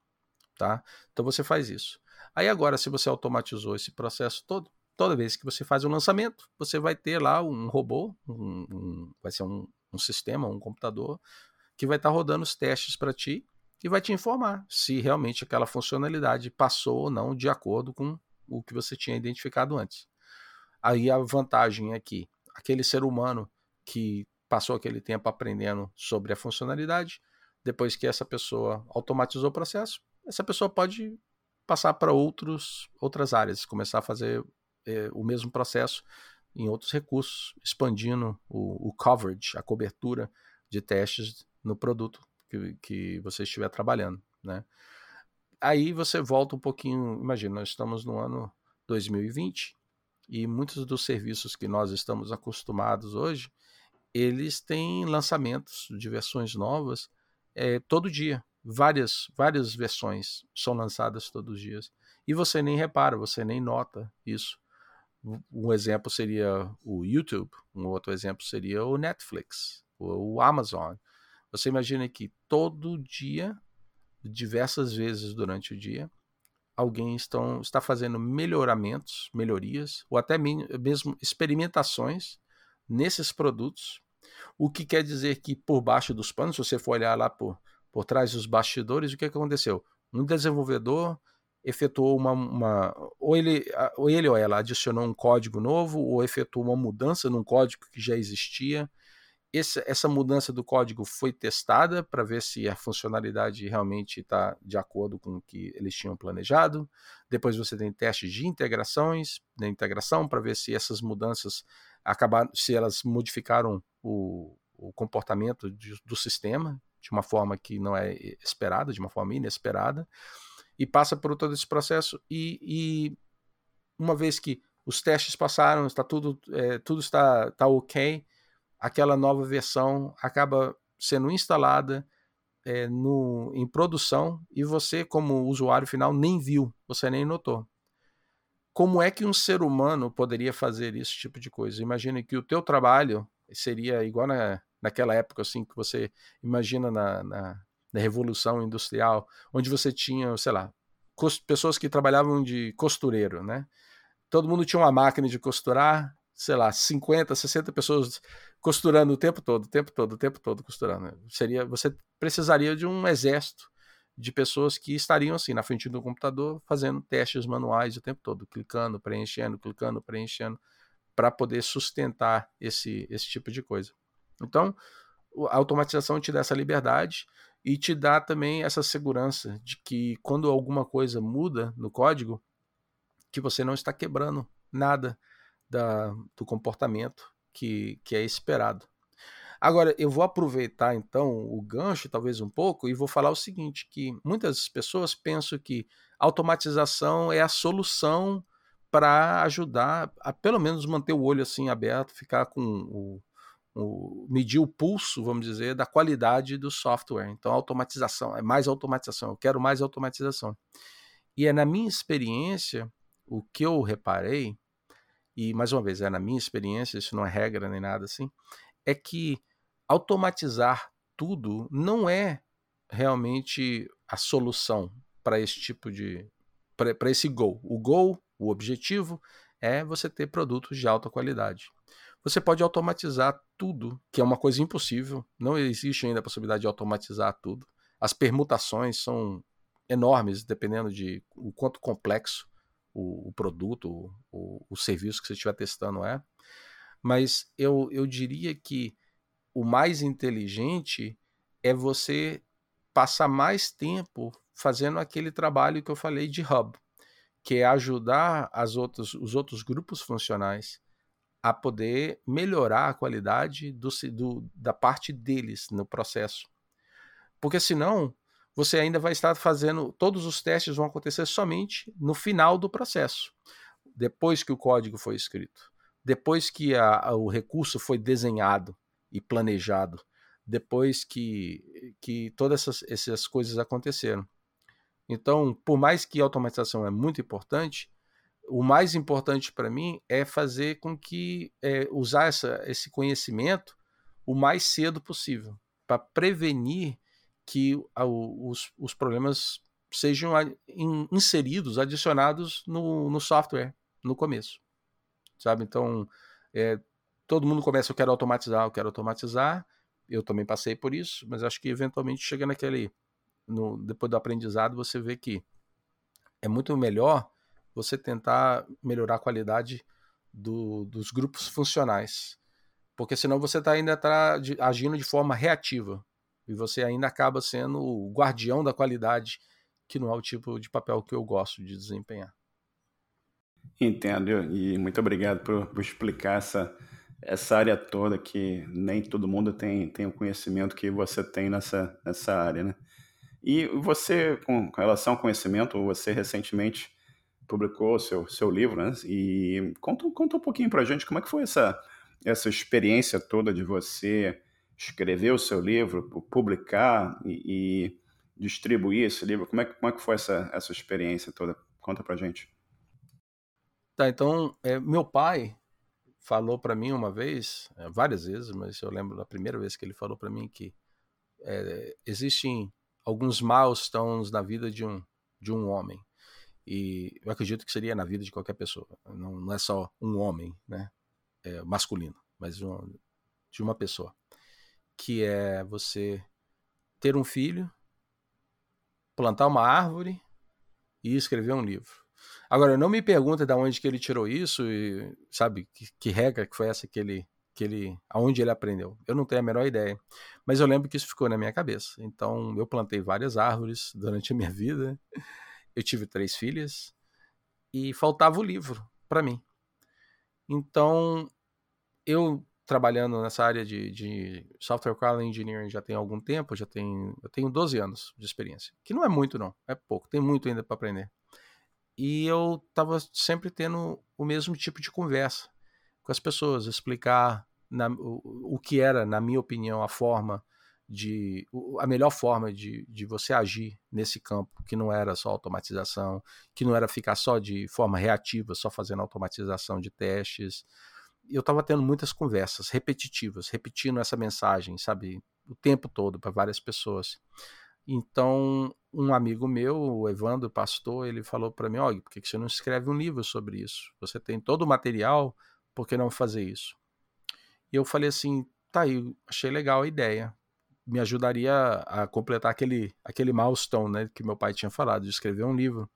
Tá? Então você faz isso. Aí agora, se você automatizou esse processo todo, toda vez que você faz um lançamento, você vai ter lá um robô, um, um, vai ser um, um, sistema, um computador, que vai estar tá rodando os testes para ti e vai te informar se realmente aquela funcionalidade passou ou não de acordo com o que você tinha identificado antes. Aí a vantagem é que aquele ser humano que passou aquele tempo aprendendo sobre a funcionalidade, depois que essa pessoa automatizou o processo, essa pessoa pode passar para outros, outras áreas, começar a fazer é, o mesmo processo em outros recursos, expandindo o, o, coverage, a cobertura de testes no produto que, que você estiver trabalhando. Né? Aí você volta um pouquinho, imagina, nós estamos no ano 2020 e muitos dos serviços que nós estamos acostumados hoje, eles têm lançamentos de versões novas é, todo dia várias, várias versões são lançadas todos os dias. E você nem repara, você nem nota isso. Um exemplo seria o YouTube, um outro exemplo seria o Netflix, o Amazon. Você imagina que todo dia, diversas vezes durante o dia, alguém estão, está fazendo melhoramentos, melhorias, ou até mesmo experimentações nesses produtos. O que quer dizer que por baixo dos panos, se você for olhar lá por por trás dos bastidores, o que, que aconteceu? Um desenvolvedor efetuou uma, uma, ou ele ou ele ou ela adicionou um código novo ou efetuou uma mudança num código que já existia essa, essa mudança do código foi testada para ver se a funcionalidade realmente está de acordo com o que eles tinham planejado. Depois você tem testes de integrações de integração para ver se essas mudanças acabaram se elas modificaram o, o comportamento de, do sistema de uma forma que não é esperada, de uma forma inesperada, e passa por todo esse processo e, e uma vez que os testes passaram, está tudo, é, tudo está, está ok, aquela nova versão acaba sendo instalada é, no, em produção e você, como usuário final, nem viu, você nem notou. Como é que um ser humano poderia fazer esse tipo de coisa? Imagine que o teu trabalho seria igual na, naquela época assim que você imagina na, na, na Revolução Industrial, onde você tinha, sei lá, pessoas que trabalhavam de costureiro, né? Todo mundo tinha uma máquina de costurar, sei lá, 50, 60 pessoas costurando o tempo todo, o tempo todo, o tempo todo costurando. Seria, você precisaria de um exército de pessoas que estariam assim na frente do computador fazendo testes manuais o tempo todo, clicando, preenchendo, clicando, preenchendo, para poder sustentar esse, esse tipo de coisa. Então, a automatização te dá essa liberdade e te dá também essa segurança de que quando alguma coisa muda no código, que você não está quebrando nada da, do comportamento que, que é esperado. Agora, eu vou aproveitar então o gancho, talvez um pouco, e vou falar o seguinte: que muitas pessoas pensam que automatização é a solução para ajudar a pelo menos manter o olho assim aberto, ficar com o, o, medir o pulso, vamos dizer, da qualidade do software. Então, automatização, é mais automatização, eu quero mais automatização. E é na minha experiência, o que eu reparei, e mais uma vez, é na minha experiência, isso não é regra nem nada assim, é que automatizar tudo não é realmente a solução para esse tipo de. para esse goal. O goal, o objetivo, é você ter produtos de alta qualidade. Você pode automatizar tudo, que é uma coisa impossível. Não existe ainda a possibilidade de automatizar tudo. As permutações são enormes, dependendo de o quanto complexo o, o produto, o, o, serviço que você estiver testando é. Mas eu, eu diria que o mais inteligente é você passar mais tempo fazendo aquele trabalho que eu falei de hub, que é ajudar as outras, os outros grupos funcionais a poder melhorar a qualidade do, do, da parte deles no processo. Porque senão você ainda vai estar fazendo, todos os testes vão acontecer somente no final do processo, depois que o código foi escrito, depois que a, a, o recurso foi desenhado e planejado, depois que, que todas essas, essas coisas aconteceram. Então, por mais que a automatização é muito importante, o mais importante para mim é fazer com que é, usar essa, esse conhecimento o mais cedo possível para prevenir que os, os problemas sejam inseridos, adicionados no, no software no começo, sabe? Então, é, todo mundo começa, eu quero automatizar, eu quero automatizar. Eu também passei por isso, mas acho que eventualmente chega naquele, no, depois do aprendizado, você vê que é muito melhor você tentar melhorar a qualidade do, dos grupos funcionais. Porque senão você tá, ainda está agindo de forma reativa. E você ainda acaba sendo o guardião da qualidade, que não é o tipo de papel que eu gosto de desempenhar. Entendo, e muito obrigado por, por explicar essa, essa área toda, que nem todo mundo tem, tem o conhecimento que você tem nessa, nessa área, né? E você, com relação ao conhecimento, você recentemente publicou seu, seu livro, né? E conta, conta um pouquinho para gente como é que foi essa, essa experiência toda de você escrever o seu livro, publicar e, e distribuir esse livro. Como é, como é que foi essa, essa experiência toda? Conta para a gente. Tá, então, é, meu pai falou para mim uma vez, é, várias vezes, mas eu lembro da primeira vez que ele falou para mim que é, existem alguns milestones na vida de um, de um homem. E eu acredito que seria na vida de qualquer pessoa. Não, não é só um homem, né? É, masculino, mas um, de uma pessoa. Que é você ter um filho, plantar uma árvore e escrever um livro. Agora, não me pergunta de onde que ele tirou isso e, sabe, que, que regra que foi essa que ele, que ele, aonde ele aprendeu. Eu não tenho a menor ideia, mas eu lembro que isso ficou na minha cabeça. Então, eu plantei várias árvores durante a minha vida eu tive três filhas e faltava o livro para mim. Então, eu trabalhando nessa área de, de software quality engineering já tem algum tempo, já tem, eu tenho 12 anos de experiência, que não é muito não, é pouco, tem muito ainda para aprender. E eu estava sempre tendo o mesmo tipo de conversa com as pessoas, explicar na, o, o que era, na minha opinião, a forma de a melhor forma de, de você agir nesse campo, que não era só automatização, que não era ficar só de forma reativa, só fazendo automatização de testes. Eu estava tendo muitas conversas repetitivas, repetindo essa mensagem, sabe, o tempo todo para várias pessoas. Então, um amigo meu, o Evandro Pastor, ele falou para mim: Olha, por que você não escreve um livro sobre isso? Você tem todo o material, por que não fazer isso? E eu falei assim: tá aí, achei legal a ideia me ajudaria a completar aquele, aquele milestone né, que meu pai tinha falado, de escrever um livro.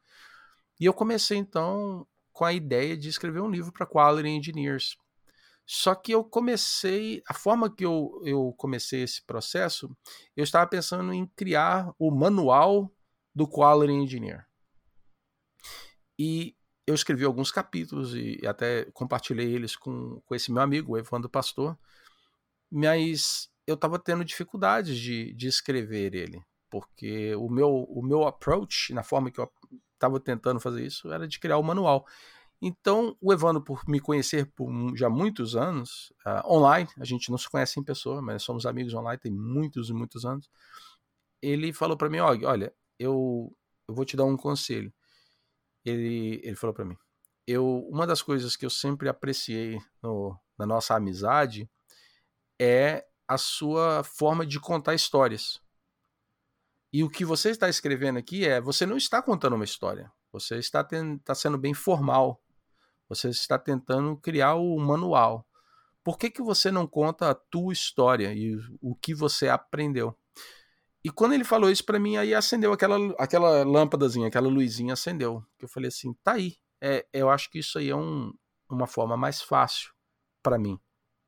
E eu comecei então com a ideia de escrever um livro para Quality Engineers. Só que eu comecei, a forma que eu, eu comecei esse processo, eu estava pensando em criar o manual do Quality Engineer. E eu escrevi alguns capítulos e até compartilhei eles com, com esse meu amigo, o Evandro Pastor, mas eu estava tendo dificuldades de, de escrever ele, porque o meu, o meu approach, na forma que eu estava tentando fazer isso, era de criar o manual. Então, o Evandro, por me conhecer por já muitos anos, uh, online, a gente não se conhece em pessoa, mas somos amigos online tem muitos e muitos anos, ele falou para mim, olha, eu, eu vou te dar um conselho. Ele, ele falou para mim, eu, uma das coisas que eu sempre apreciei no, na nossa amizade é a sua forma de contar histórias. E o que você está escrevendo aqui é: você não está contando uma história, você está, tendo, está sendo bem formal. Você está tentando criar o manual. Por que, que você não conta a tua história e o que você aprendeu? E quando ele falou isso para mim, aí acendeu aquela, aquela lâmpadazinha, aquela luzinha acendeu. Que eu falei assim, tá aí. É, eu acho que isso aí é um, uma forma mais fácil para mim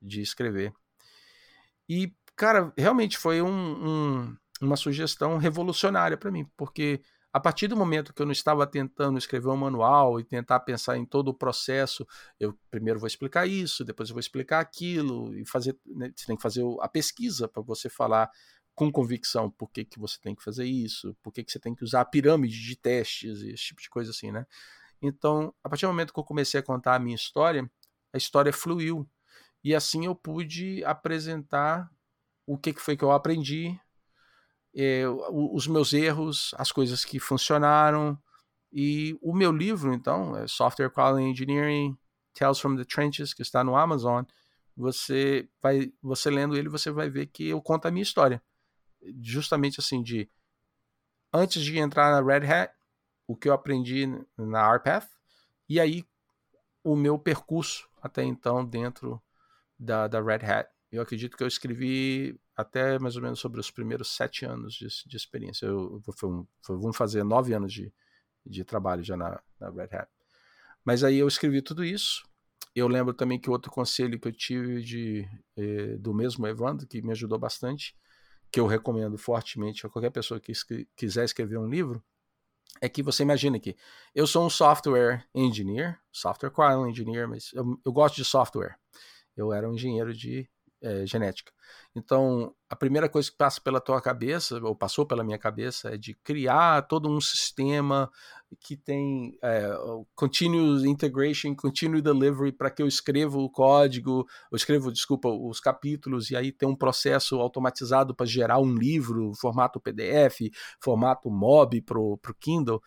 de escrever. E, cara, realmente foi um, um, uma sugestão revolucionária para mim, porque a partir do momento que eu não estava tentando escrever um manual e tentar pensar em todo o processo, eu primeiro vou explicar isso, depois eu vou explicar aquilo, e fazer. Né, você tem que fazer a pesquisa para você falar com convicção por que, que você tem que fazer isso, por que, que você tem que usar a pirâmide de testes, esse tipo de coisa assim, né? Então, a partir do momento que eu comecei a contar a minha história, a história fluiu. E assim eu pude apresentar o que, que foi que eu aprendi, é, os meus erros, as coisas que funcionaram. E o meu livro, então, é Software Quality Engineering, Tales from the Trenches, que está no Amazon. Você vai, você lendo ele, você vai ver que eu conto a minha história. Justamente assim, de antes de entrar na Red Hat, o que eu aprendi na RPath, e aí o meu percurso até então dentro da, da Red Hat. Eu acredito que eu escrevi até mais ou menos sobre os primeiros sete anos de, de experiência. Eu, eu, vamos fazer nove anos de, de trabalho já na, na Red Hat. Mas aí eu escrevi tudo isso. Eu lembro também que outro conselho que eu tive de, eh, do mesmo Evandro, que me ajudou bastante, que eu recomendo fortemente a qualquer pessoa que escre quiser escrever um livro, é que você imagina que eu sou um software engineer, software quality engineer, mas eu, eu gosto de software. Eu era um engenheiro de é, genética. Então, a primeira coisa que passa pela tua cabeça, ou passou pela minha cabeça, é de criar todo um sistema que tem é, continuous integration, continuous delivery, para que eu escreva o código, eu escrevo, desculpa, os capítulos, e aí tem um processo automatizado para gerar um livro, formato PDF, formato MOB para o Kindle.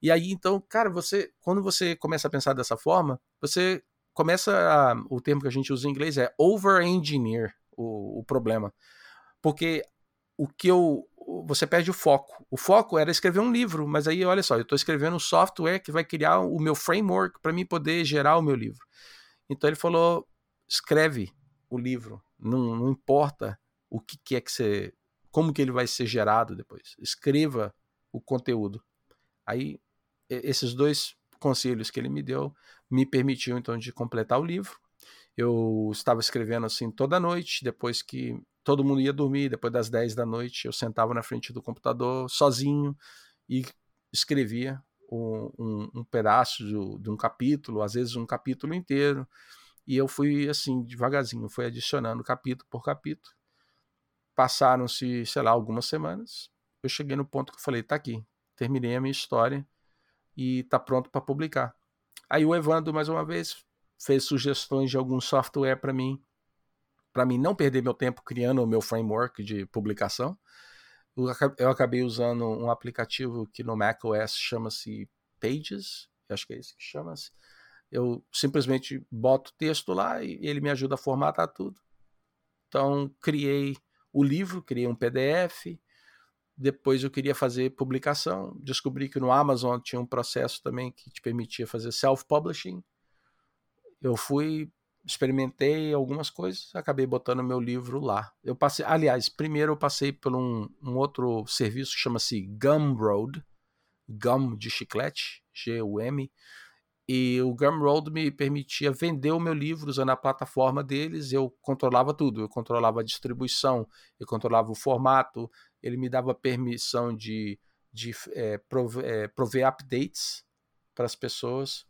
E aí, então, cara, você, quando você começa a pensar dessa forma, você começa a, o termo que a gente usa em inglês é over-engineer o, o problema. Porque o que eu. Você perde o foco. O foco era escrever um livro, mas aí, olha só, eu estou escrevendo um software que vai criar o meu framework para mim poder gerar o meu livro. Então ele falou: escreve o livro, não, não importa o que, que é que você. como que ele vai ser gerado depois. Escreva o conteúdo. Aí, esses dois conselhos que ele me deu me permitiu então de completar o livro. Eu estava escrevendo assim toda noite, depois que todo mundo ia dormir, depois das 10 da noite, eu sentava na frente do computador sozinho e escrevia um, um, um pedaço de, de um capítulo, às vezes um capítulo inteiro. E eu fui assim, devagarzinho, fui adicionando capítulo por capítulo. Passaram-se, sei lá, algumas semanas. Eu cheguei no ponto que eu falei: tá aqui, terminei a minha história e está pronto para publicar. Aí o Evandro, mais uma vez, fez sugestões de algum software para mim, para mim não perder meu tempo criando o meu framework de publicação. Eu acabei usando um aplicativo que no macOS chama-se Pages, acho que é esse que chama-se. Eu simplesmente boto o texto lá e ele me ajuda a formatar tudo. Então, criei o livro, criei um PDF, depois eu queria fazer publicação, descobri que no Amazon tinha um processo também que te permitia fazer self-publishing. Eu fui, experimentei algumas coisas, acabei botando meu livro lá. Eu passei, aliás, primeiro eu passei por um, um outro serviço que chama-se Gumroad, Gum de chiclete, G-U-M, e o Gumroad me permitia vender o meu livro usando a plataforma deles. Eu controlava tudo. Eu controlava a distribuição, eu controlava o formato, ele me dava permissão de, de é, prover, é, prover updates para as pessoas.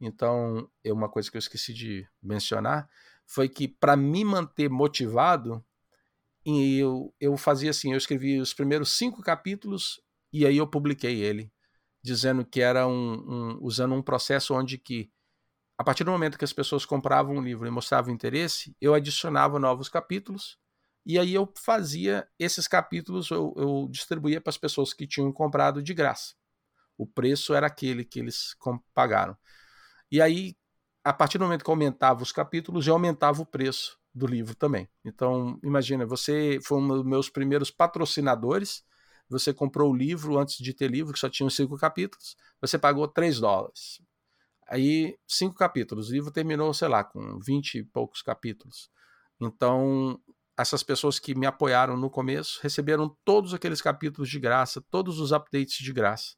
Então, é uma coisa que eu esqueci de mencionar foi que para me manter motivado, eu, eu fazia assim, eu escrevi os primeiros cinco capítulos e aí eu publiquei ele, dizendo que era um, um usando um processo onde que a partir do momento que as pessoas compravam um livro e mostravam interesse, eu adicionava novos capítulos e aí eu fazia esses capítulos, eu, eu distribuía para as pessoas que tinham comprado de graça. O preço era aquele que eles pagaram. E aí, a partir do momento que aumentava os capítulos, já aumentava o preço do livro também. Então, imagina, você foi um dos meus primeiros patrocinadores. Você comprou o livro antes de ter livro, que só tinha cinco capítulos. Você pagou 3 dólares. Aí, cinco capítulos. O livro terminou, sei lá, com vinte e poucos capítulos. Então, essas pessoas que me apoiaram no começo receberam todos aqueles capítulos de graça, todos os updates de graça.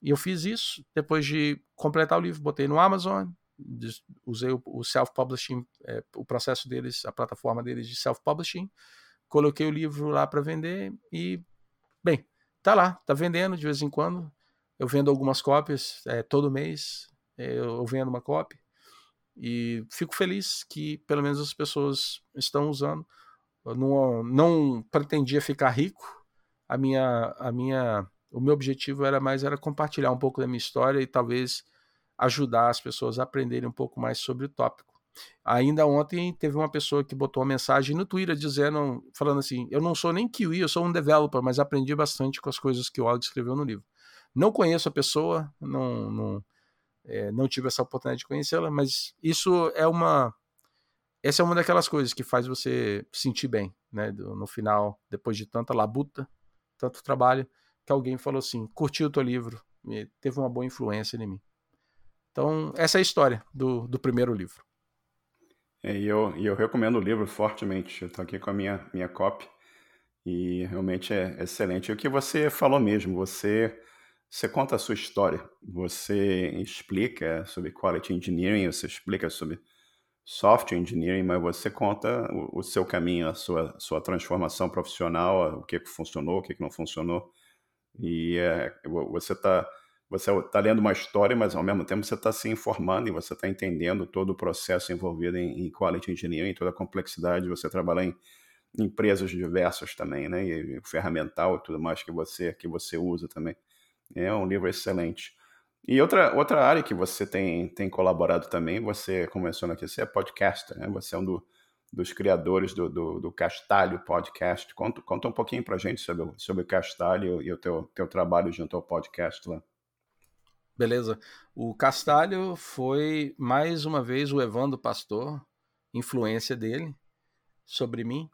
E eu fiz isso depois de completar o livro, botei no Amazon, usei o self-publishing, é, o processo deles, a plataforma deles de self-publishing, coloquei o livro lá para vender e, bem, tá lá, tá vendendo de vez em quando. Eu vendo algumas cópias é, todo mês, é, eu vendo uma cópia e fico feliz que pelo menos as pessoas estão usando. Eu não, não pretendia ficar rico. A minha, a minha, o meu objetivo era mais era compartilhar um pouco da minha história e talvez ajudar as pessoas a aprenderem um pouco mais sobre o tópico. Ainda ontem teve uma pessoa que botou uma mensagem no Twitter dizendo, falando assim: eu não sou nem Kiwi, eu sou um developer, mas aprendi bastante com as coisas que o Og escreveu no livro. Não conheço a pessoa, não, não, é, não tive essa oportunidade de conhecê-la, mas isso é uma essa é uma daquelas coisas que faz você sentir bem, né? No final, depois de tanta labuta, tanto trabalho, que alguém falou assim: curtiu o teu livro, teve uma boa influência em mim. Então, essa é a história do, do primeiro livro. É, e eu, eu recomendo o livro fortemente. Eu estou aqui com a minha, minha cópia e realmente é excelente. E o que você falou mesmo, você, você conta a sua história, você explica sobre quality engineering, você explica sobre software engineering, mas você conta o, o seu caminho, a sua, sua transformação profissional, o que, que funcionou, o que, que não funcionou. E é, você está você está lendo uma história, mas ao mesmo tempo você está se informando e você está entendendo todo o processo envolvido em, em quality engineering, toda a complexidade. Você trabalha em empresas diversas também, né? E, e ferramental e tudo mais que você que você usa também. É um livro excelente. E outra, outra área que você tem, tem colaborado também, você começou aqui, você é podcaster, né? Você é um do, dos criadores do, do, do, Castalho Podcast. Conta, conta um pouquinho para gente sobre, sobre o Castalho e o teu, teu trabalho junto ao podcast lá. Beleza. O Castalho foi, mais uma vez, o Evandro Pastor, influência dele sobre mim,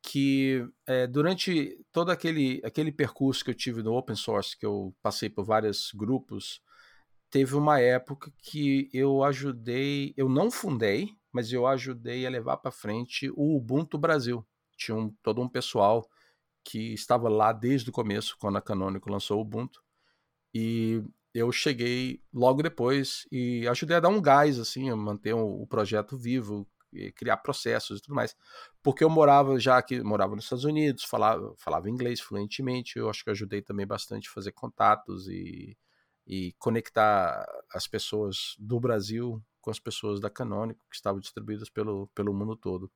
que é, durante todo aquele, aquele percurso que eu tive no open source, que eu passei por vários grupos, teve uma época que eu ajudei, eu não fundei, mas eu ajudei a levar para frente o Ubuntu Brasil. Tinha um, todo um pessoal que estava lá desde o começo, quando a Canonical lançou o Ubuntu. E eu cheguei logo depois e ajudei a dar um gás, assim, a manter o, projeto vivo, criar processos e tudo mais. Porque eu morava já aqui, morava nos Estados Unidos, falava, falava inglês fluentemente, eu acho que ajudei também bastante a fazer contatos e, e conectar as pessoas do Brasil com as pessoas da Canônico, que estavam distribuídas pelo, pelo mundo todo.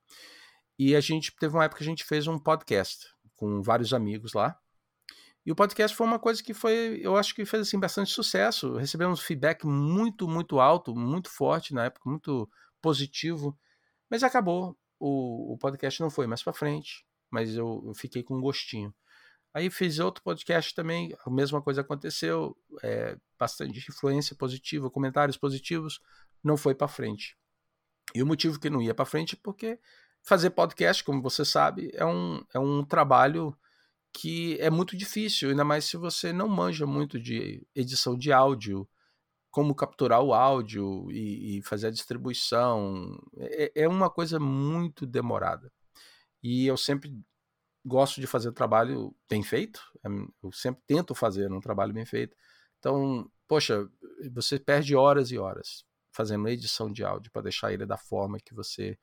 E a gente teve uma época que a gente fez um podcast com vários amigos lá, e o podcast foi uma coisa que foi, eu acho que fez assim bastante sucesso. Recebemos feedback muito, muito alto, muito forte na época, muito positivo. Mas acabou. O, o podcast não foi mais para frente, mas eu, eu, fiquei com um gostinho. Aí fiz outro podcast também, a mesma coisa aconteceu, é, bastante influência positiva, comentários positivos, não foi para frente. E o motivo que não ia para frente é porque fazer podcast, como você sabe, é um, é um trabalho que é muito difícil, ainda mais se você não manja muito de edição de áudio, como capturar o áudio e, e fazer a distribuição. É, é, uma coisa muito demorada. E eu sempre gosto de fazer trabalho bem feito, é, eu sempre tento fazer um trabalho bem feito. Então, poxa, você perde horas e horas fazendo edição de áudio para deixar ele da forma que você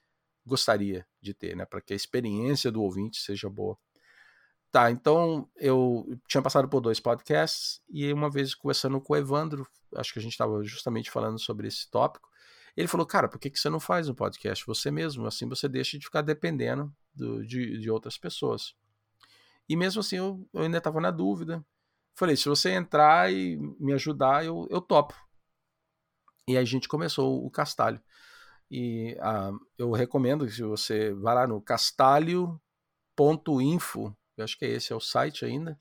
gostaria de ter, né? Para que a experiência do ouvinte seja boa. Tá, então eu tinha passado por dois podcasts e uma vez conversando com o Evandro, acho que a gente estava justamente falando sobre esse tópico, ele falou, cara, por que, que você não faz um podcast você mesmo? Assim você deixa de ficar dependendo do, de, de outras pessoas. E mesmo assim eu, eu ainda estava na dúvida. Falei, se você entrar e me ajudar, eu, eu topo. E a gente começou o Castalho. E ah, eu recomendo que você vá lá no castalho.info eu acho que é esse é o site ainda.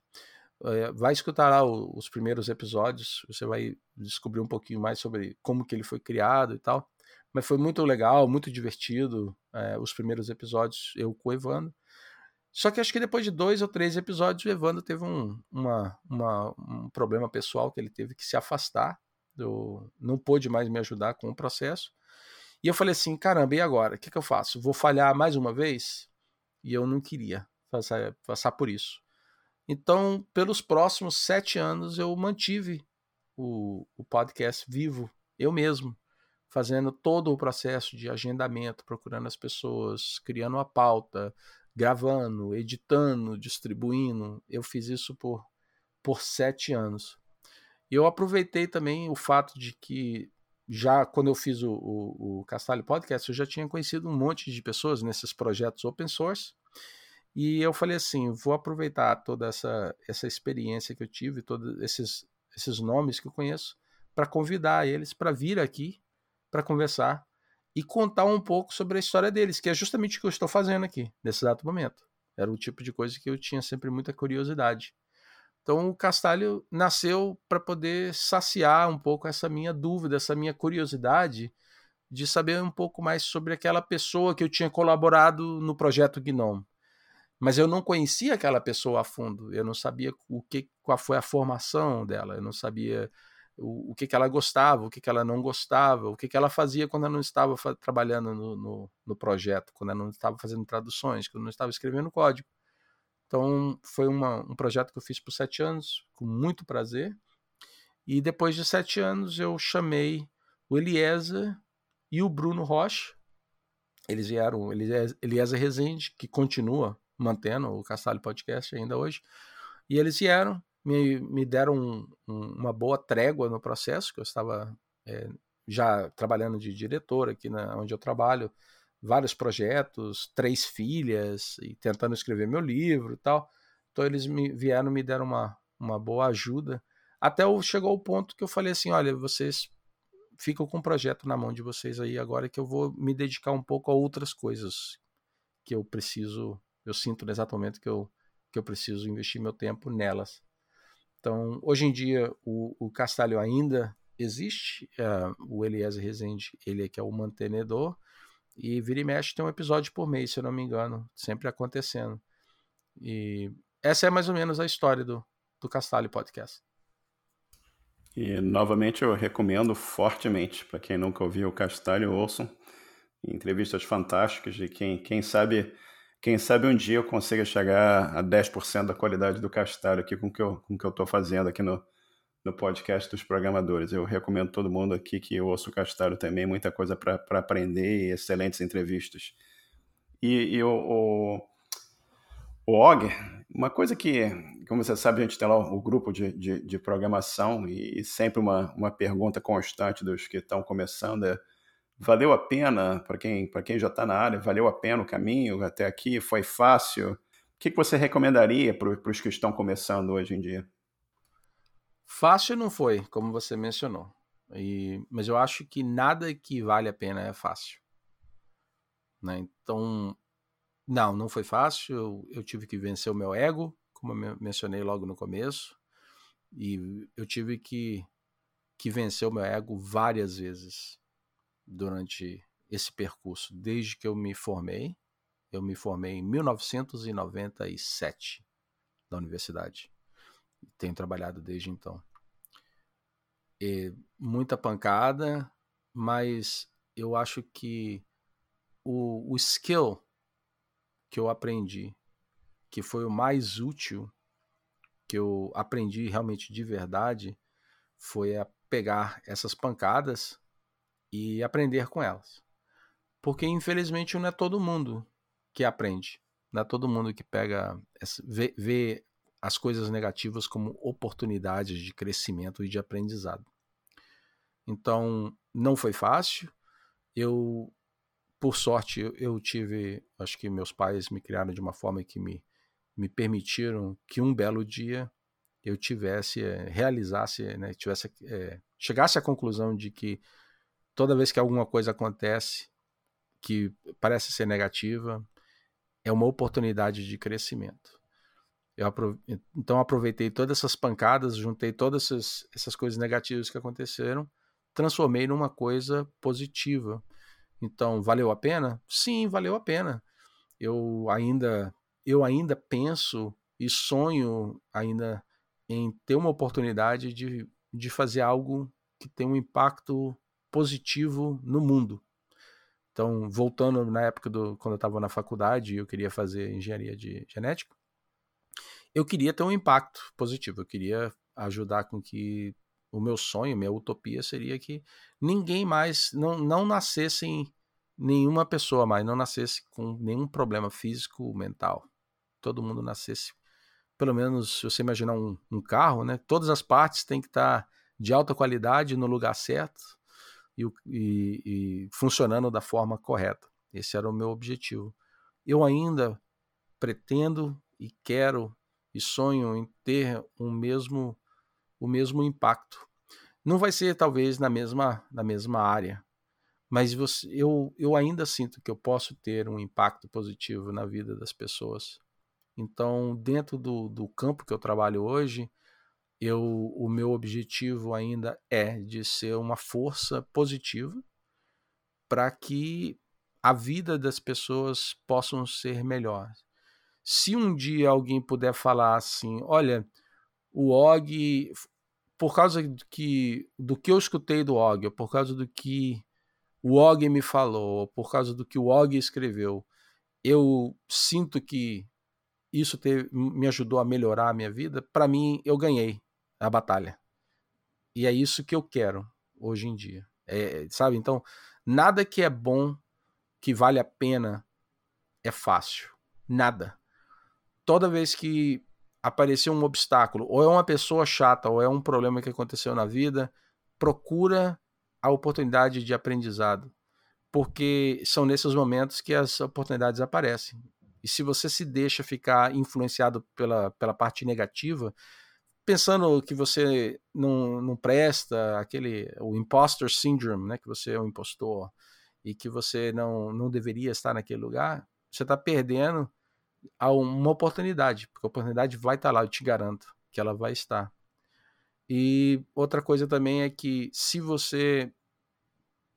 É, vai escutar lá o, os primeiros episódios, você vai descobrir um pouquinho mais sobre como que ele foi criado e tal. Mas foi muito legal, muito divertido é, os primeiros episódios, eu com o Evandro. Só que acho que depois de dois ou três episódios, o Evandro teve um, uma, uma, um problema pessoal que ele teve que se afastar eu, não pôde mais me ajudar com o processo. E eu falei assim, caramba, e agora? O que, que eu faço? Vou falhar mais uma vez? E eu não queria passar, passar por isso. Então, pelos próximos sete anos, eu mantive o, o podcast vivo, eu mesmo, fazendo todo o processo de agendamento, procurando as pessoas, criando a pauta, gravando, editando, distribuindo. Eu fiz isso por, por sete anos. E eu aproveitei também o fato de que já quando eu fiz o, o, o Castalho Podcast, eu já tinha conhecido um monte de pessoas nesses projetos open source. E eu falei assim, vou aproveitar toda essa, essa experiência que eu tive, todos esses, esses nomes que eu conheço, para convidar eles para vir aqui para conversar e contar um pouco sobre a história deles, que é justamente o que eu estou fazendo aqui, nesse exato momento. Era o tipo de coisa que eu tinha sempre muita curiosidade. Então o Castalho nasceu para poder saciar um pouco essa minha dúvida, essa minha curiosidade de saber um pouco mais sobre aquela pessoa que eu tinha colaborado no projeto Gnome. Mas eu não conhecia aquela pessoa a fundo, eu não sabia o que, qual foi a formação dela, eu não sabia o, o que, que ela gostava, o que, que ela não gostava, o que, que ela fazia quando ela não estava trabalhando no, no, no, projeto, quando ela não estava fazendo traduções, quando não estava escrevendo código. Então, foi uma, um projeto que eu fiz por sete anos, com muito prazer. E depois de sete anos, eu chamei o Eliezer e o Bruno Rocha. Eles vieram, Eliezer Rezende, que continua mantendo o Castalho Podcast ainda hoje. E eles vieram, me, me deram um, um, uma boa trégua no processo, que eu estava é, já trabalhando de diretor aqui na, onde eu trabalho, vários projetos, três filhas, e tentando escrever meu livro e tal. Então eles me vieram me deram uma, uma boa ajuda. Até chegou o ponto que eu falei assim: olha, vocês ficam com o projeto na mão de vocês aí agora que eu vou me dedicar um pouco a outras coisas que eu preciso, eu sinto no exato momento que eu, que eu preciso investir meu tempo nelas. Então, hoje em dia, o, o Castalho ainda existe, uh, o Eliezer Rezende, ele é que é o mantenedor, e vira e mexe tem um episódio por mês, se eu não me engano, sempre acontecendo. E essa é mais ou menos a história do, do Castalho Podcast. E novamente eu recomendo fortemente, para quem nunca ouviu o Castalho, ouçam entrevistas fantásticas de quem, quem sabe quem sabe um dia eu consiga chegar a 10% da qualidade do Castalho aqui com o que eu com que eu estou fazendo aqui no, no podcast dos programadores. Eu recomendo todo mundo aqui que ouça o Castalho também, muita coisa para aprender e excelentes entrevistas. E, e o, o, o Og, uma coisa que, como você sabe, a gente tem lá o grupo de, de, de programação e sempre uma, uma pergunta constante dos que estão começando é valeu a pena para quem, quem já está na área? Valeu a pena o caminho até aqui? Foi fácil? O que, que você recomendaria para os que estão começando hoje em dia? Fácil não foi, como você mencionou. E, mas eu acho que nada que vale a pena é fácil. Né? Então, não, não foi fácil. Eu, eu tive que vencer o meu ego, como eu mencionei logo no começo. E eu tive que, que vencer o meu ego várias vezes durante esse percurso, desde que eu me formei. Eu me formei em 1997 da universidade. Tenho trabalhado desde então. E muita pancada, mas eu acho que o, o skill que eu aprendi, que foi o mais útil, que eu aprendi realmente de verdade, foi a pegar essas pancadas e aprender com elas. Porque infelizmente não é todo mundo que aprende, não é todo mundo que pega vê, vê as coisas negativas como oportunidades de crescimento e de aprendizado. Então, não foi fácil. Eu, por sorte, eu, tive, acho que meus pais me criaram de uma forma que me, me permitiram que um belo dia eu tivesse, é, realizasse, né, tivesse, é, chegasse à conclusão de que toda vez que alguma coisa acontece que parece ser negativa, é uma oportunidade de crescimento. Eu então aproveitei todas essas pancadas, juntei todas essas, essas coisas negativas que aconteceram, transformei numa coisa positiva. Então, valeu a pena? Sim, valeu a pena. Eu ainda eu ainda penso e sonho ainda em ter uma oportunidade de, de fazer algo que tem um impacto positivo no mundo. Então, voltando na época do quando eu estava na faculdade e eu queria fazer engenharia de genética, eu queria ter um impacto positivo. Eu queria ajudar com que o meu sonho, minha utopia seria que ninguém mais, não, não nascesse nenhuma pessoa mais, não nascesse com nenhum problema físico, mental. Todo mundo nascesse, pelo menos, se você imaginar um, um carro, né? Todas as partes têm que estar de alta qualidade no lugar certo e, e, e funcionando da forma correta. Esse era o meu objetivo. Eu ainda pretendo e quero e sonho em ter um mesmo o mesmo impacto. Não vai ser talvez na mesma, na mesma área, mas você, eu, eu ainda sinto que eu posso ter um impacto positivo na vida das pessoas. Então, dentro do, do campo que eu trabalho hoje, eu, o meu objetivo ainda é de ser uma força positiva para que a vida das pessoas possam ser melhor. Se um dia alguém puder falar assim, olha, o Og, por causa do que, do que eu escutei do Og, por causa do que o Og me falou, por causa do que o Og escreveu, eu sinto que isso teve, me ajudou a melhorar a minha vida, para mim eu ganhei a batalha. E é isso que eu quero hoje em dia. É, sabe? Então, nada que é bom, que vale a pena, é fácil. Nada. Toda vez que aparecer um obstáculo, ou é uma pessoa chata, ou é um problema que aconteceu na vida, procura a oportunidade de aprendizado, porque são nesses momentos que as oportunidades aparecem. E se você se deixa ficar influenciado pela, pela parte negativa, pensando que você não, não presta, aquele o imposter syndrome, né, que você é um impostor e que você não, não deveria estar naquele lugar, você está perdendo a uma oportunidade, porque a oportunidade vai estar lá, eu te garanto que ela vai estar. E outra coisa também é que se você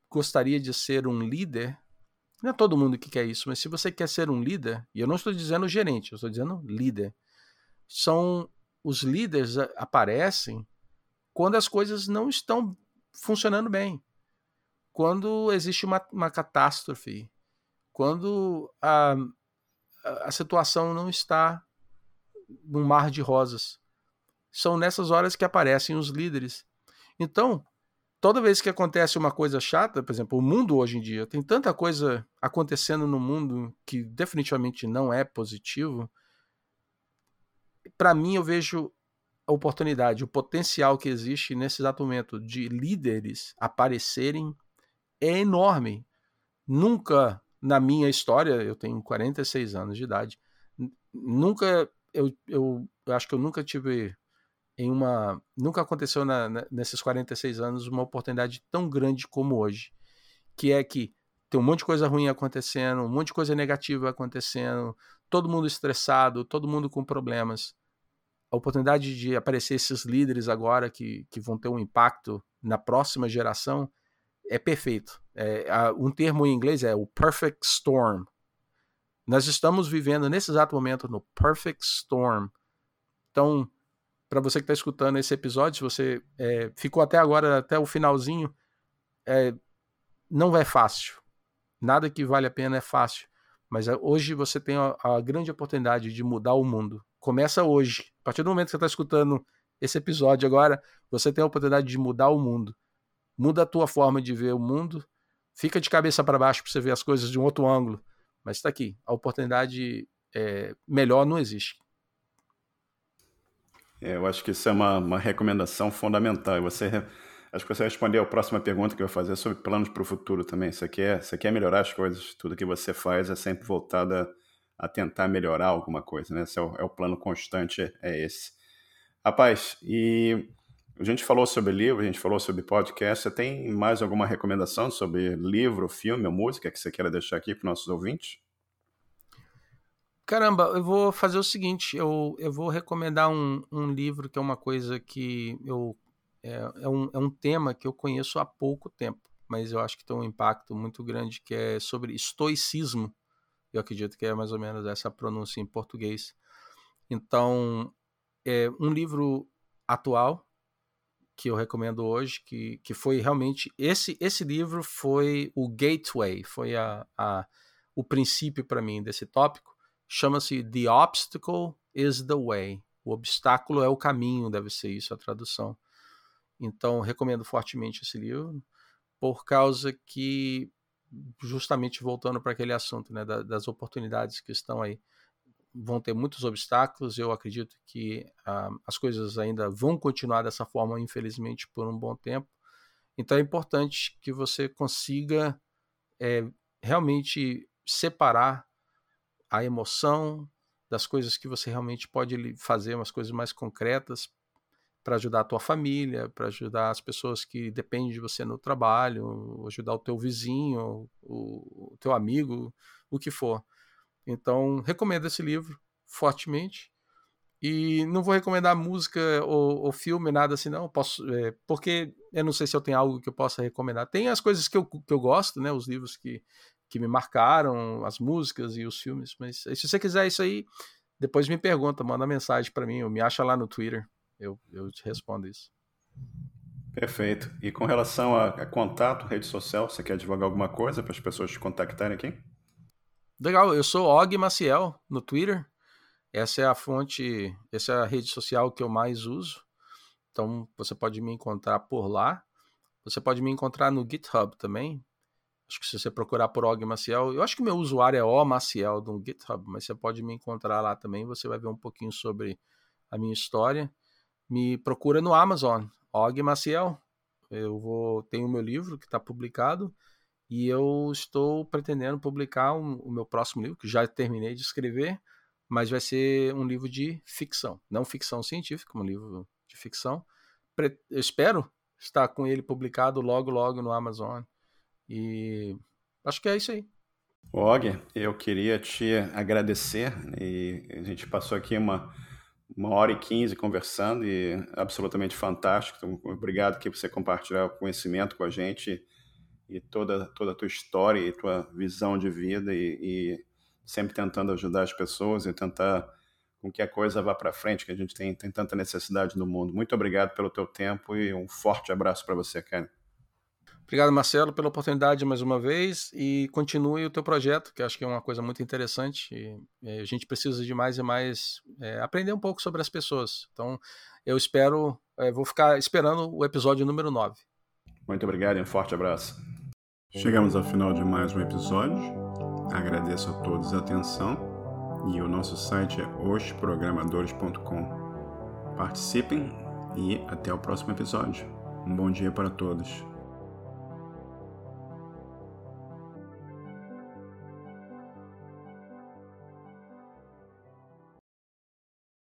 gostaria de ser um líder, não é todo mundo que quer isso, mas se você quer ser um líder, e eu não estou dizendo gerente, eu estou dizendo líder, são os líderes aparecem quando as coisas não estão funcionando bem, quando existe uma, uma catástrofe, quando a, a situação não está num mar de rosas. São nessas horas que aparecem os líderes. Então, toda vez que acontece uma coisa chata, por exemplo, o mundo hoje em dia tem tanta coisa acontecendo no mundo que definitivamente não é positivo. Para mim, eu vejo a oportunidade, o potencial que existe nesse exato momento de líderes aparecerem é enorme. Nunca na minha história, eu tenho 46 anos de idade, nunca, eu, eu, eu acho que eu nunca tive em uma, nunca aconteceu na, nesses 46 anos uma oportunidade tão grande como hoje, que é que tem um monte de coisa ruim acontecendo, um monte de coisa negativa acontecendo, todo mundo estressado, todo mundo com problemas. A oportunidade de aparecer esses líderes agora que, que vão ter um impacto na próxima geração é perfeito. É, um termo em inglês é o perfect storm. Nós estamos vivendo nesse exato momento no perfect storm. Então, para você que está escutando esse episódio, se você é, ficou até agora, até o finalzinho, é, não é fácil. Nada que vale a pena é fácil. Mas é, hoje você tem a, a grande oportunidade de mudar o mundo. Começa hoje. A partir do momento que você está escutando esse episódio agora, você tem a oportunidade de mudar o mundo muda a tua forma de ver o mundo, fica de cabeça para baixo para você ver as coisas de um outro ângulo. Mas está aqui, a oportunidade é, melhor não existe. É, eu acho que isso é uma, uma recomendação fundamental. Você, acho que você respondeu a próxima pergunta que eu vou fazer sobre planos para o futuro também. Você quer, você quer melhorar as coisas, tudo que você faz é sempre voltado a, tentar melhorar alguma coisa, né? Esse é o, é o plano constante, é esse. Rapaz, e a gente falou sobre livro, a gente falou sobre podcast. Você tem mais alguma recomendação sobre livro, filme ou música que você queira deixar aqui para nossos ouvintes? Caramba, eu vou fazer o seguinte: eu, eu vou recomendar um, um livro que é uma coisa que eu. É, é, um, é um tema que eu conheço há pouco tempo, mas eu acho que tem um impacto muito grande que é sobre estoicismo. Eu acredito que é mais ou menos essa pronúncia em português. Então, é um livro atual que eu recomendo hoje, que, que foi realmente esse esse livro foi o gateway, foi a, a o princípio para mim desse tópico. Chama-se The Obstacle is the Way. O obstáculo é o caminho, deve ser isso a tradução. Então, recomendo fortemente esse livro, por causa que, justamente voltando para aquele assunto, né, das oportunidades que estão aí, vão ter muitos obstáculos. Eu acredito que ah, as coisas ainda vão continuar dessa forma, infelizmente, por um bom tempo. Então, é importante que você consiga é, realmente separar a emoção das coisas que você realmente pode fazer, umas coisas mais concretas para ajudar a tua família, para ajudar as pessoas que dependem de você no trabalho, ajudar o teu vizinho, o, o teu amigo, o que for. Então, recomendo esse livro fortemente. E não vou recomendar música ou, ou filme, nada assim, não. Posso, é, porque eu não sei se eu tenho algo que eu possa recomendar. Tem as coisas que eu, que eu gosto, né? Os livros que, que me marcaram, as músicas e os filmes. Mas se você quiser isso aí, depois me pergunta, manda mensagem para mim, ou me acha lá no Twitter. Eu, eu te respondo isso. Perfeito. E com relação a, a contato, rede social, você quer divulgar alguma coisa para as pessoas te contactarem aqui? Legal, eu sou Og Maciel no Twitter. Essa é a fonte, essa é a rede social que eu mais uso. Então você pode me encontrar por lá. Você pode me encontrar no GitHub também. Acho que se você procurar por Og Maciel, eu acho que meu usuário é O Maciel no GitHub, mas você pode me encontrar lá também. Você vai ver um pouquinho sobre a minha história. Me procura no Amazon, Og Maciel. Eu vou tenho o meu livro que está publicado e eu estou pretendendo publicar um, o meu próximo livro, que já terminei de escrever, mas vai ser um livro de ficção, não ficção científica, um livro de ficção. Eu espero estar com ele publicado logo, logo no Amazon e acho que é isso aí. Og, eu queria te agradecer e a gente passou aqui uma, uma hora e quinze conversando e absolutamente fantástico. Então, obrigado que você compartilhar o conhecimento com a gente e toda, toda a tua história e tua visão de vida e, e sempre tentando ajudar as pessoas e tentar com que a coisa vá para frente, que a gente tem, tem tanta necessidade no mundo. Muito obrigado pelo teu tempo e um forte abraço para você, Karen. Obrigado, Marcelo, pela oportunidade mais uma vez e continue o teu projeto, que acho que é uma coisa muito interessante. E, a gente precisa de mais e mais é, aprender um pouco sobre as pessoas. Então, eu espero, é, vou ficar esperando o episódio número 9. Muito obrigado e um forte abraço. Chegamos ao final de mais um episódio. Agradeço a todos a atenção e o nosso site é hojeprogramadores.com. Participem e até o próximo episódio. Um bom dia para todos.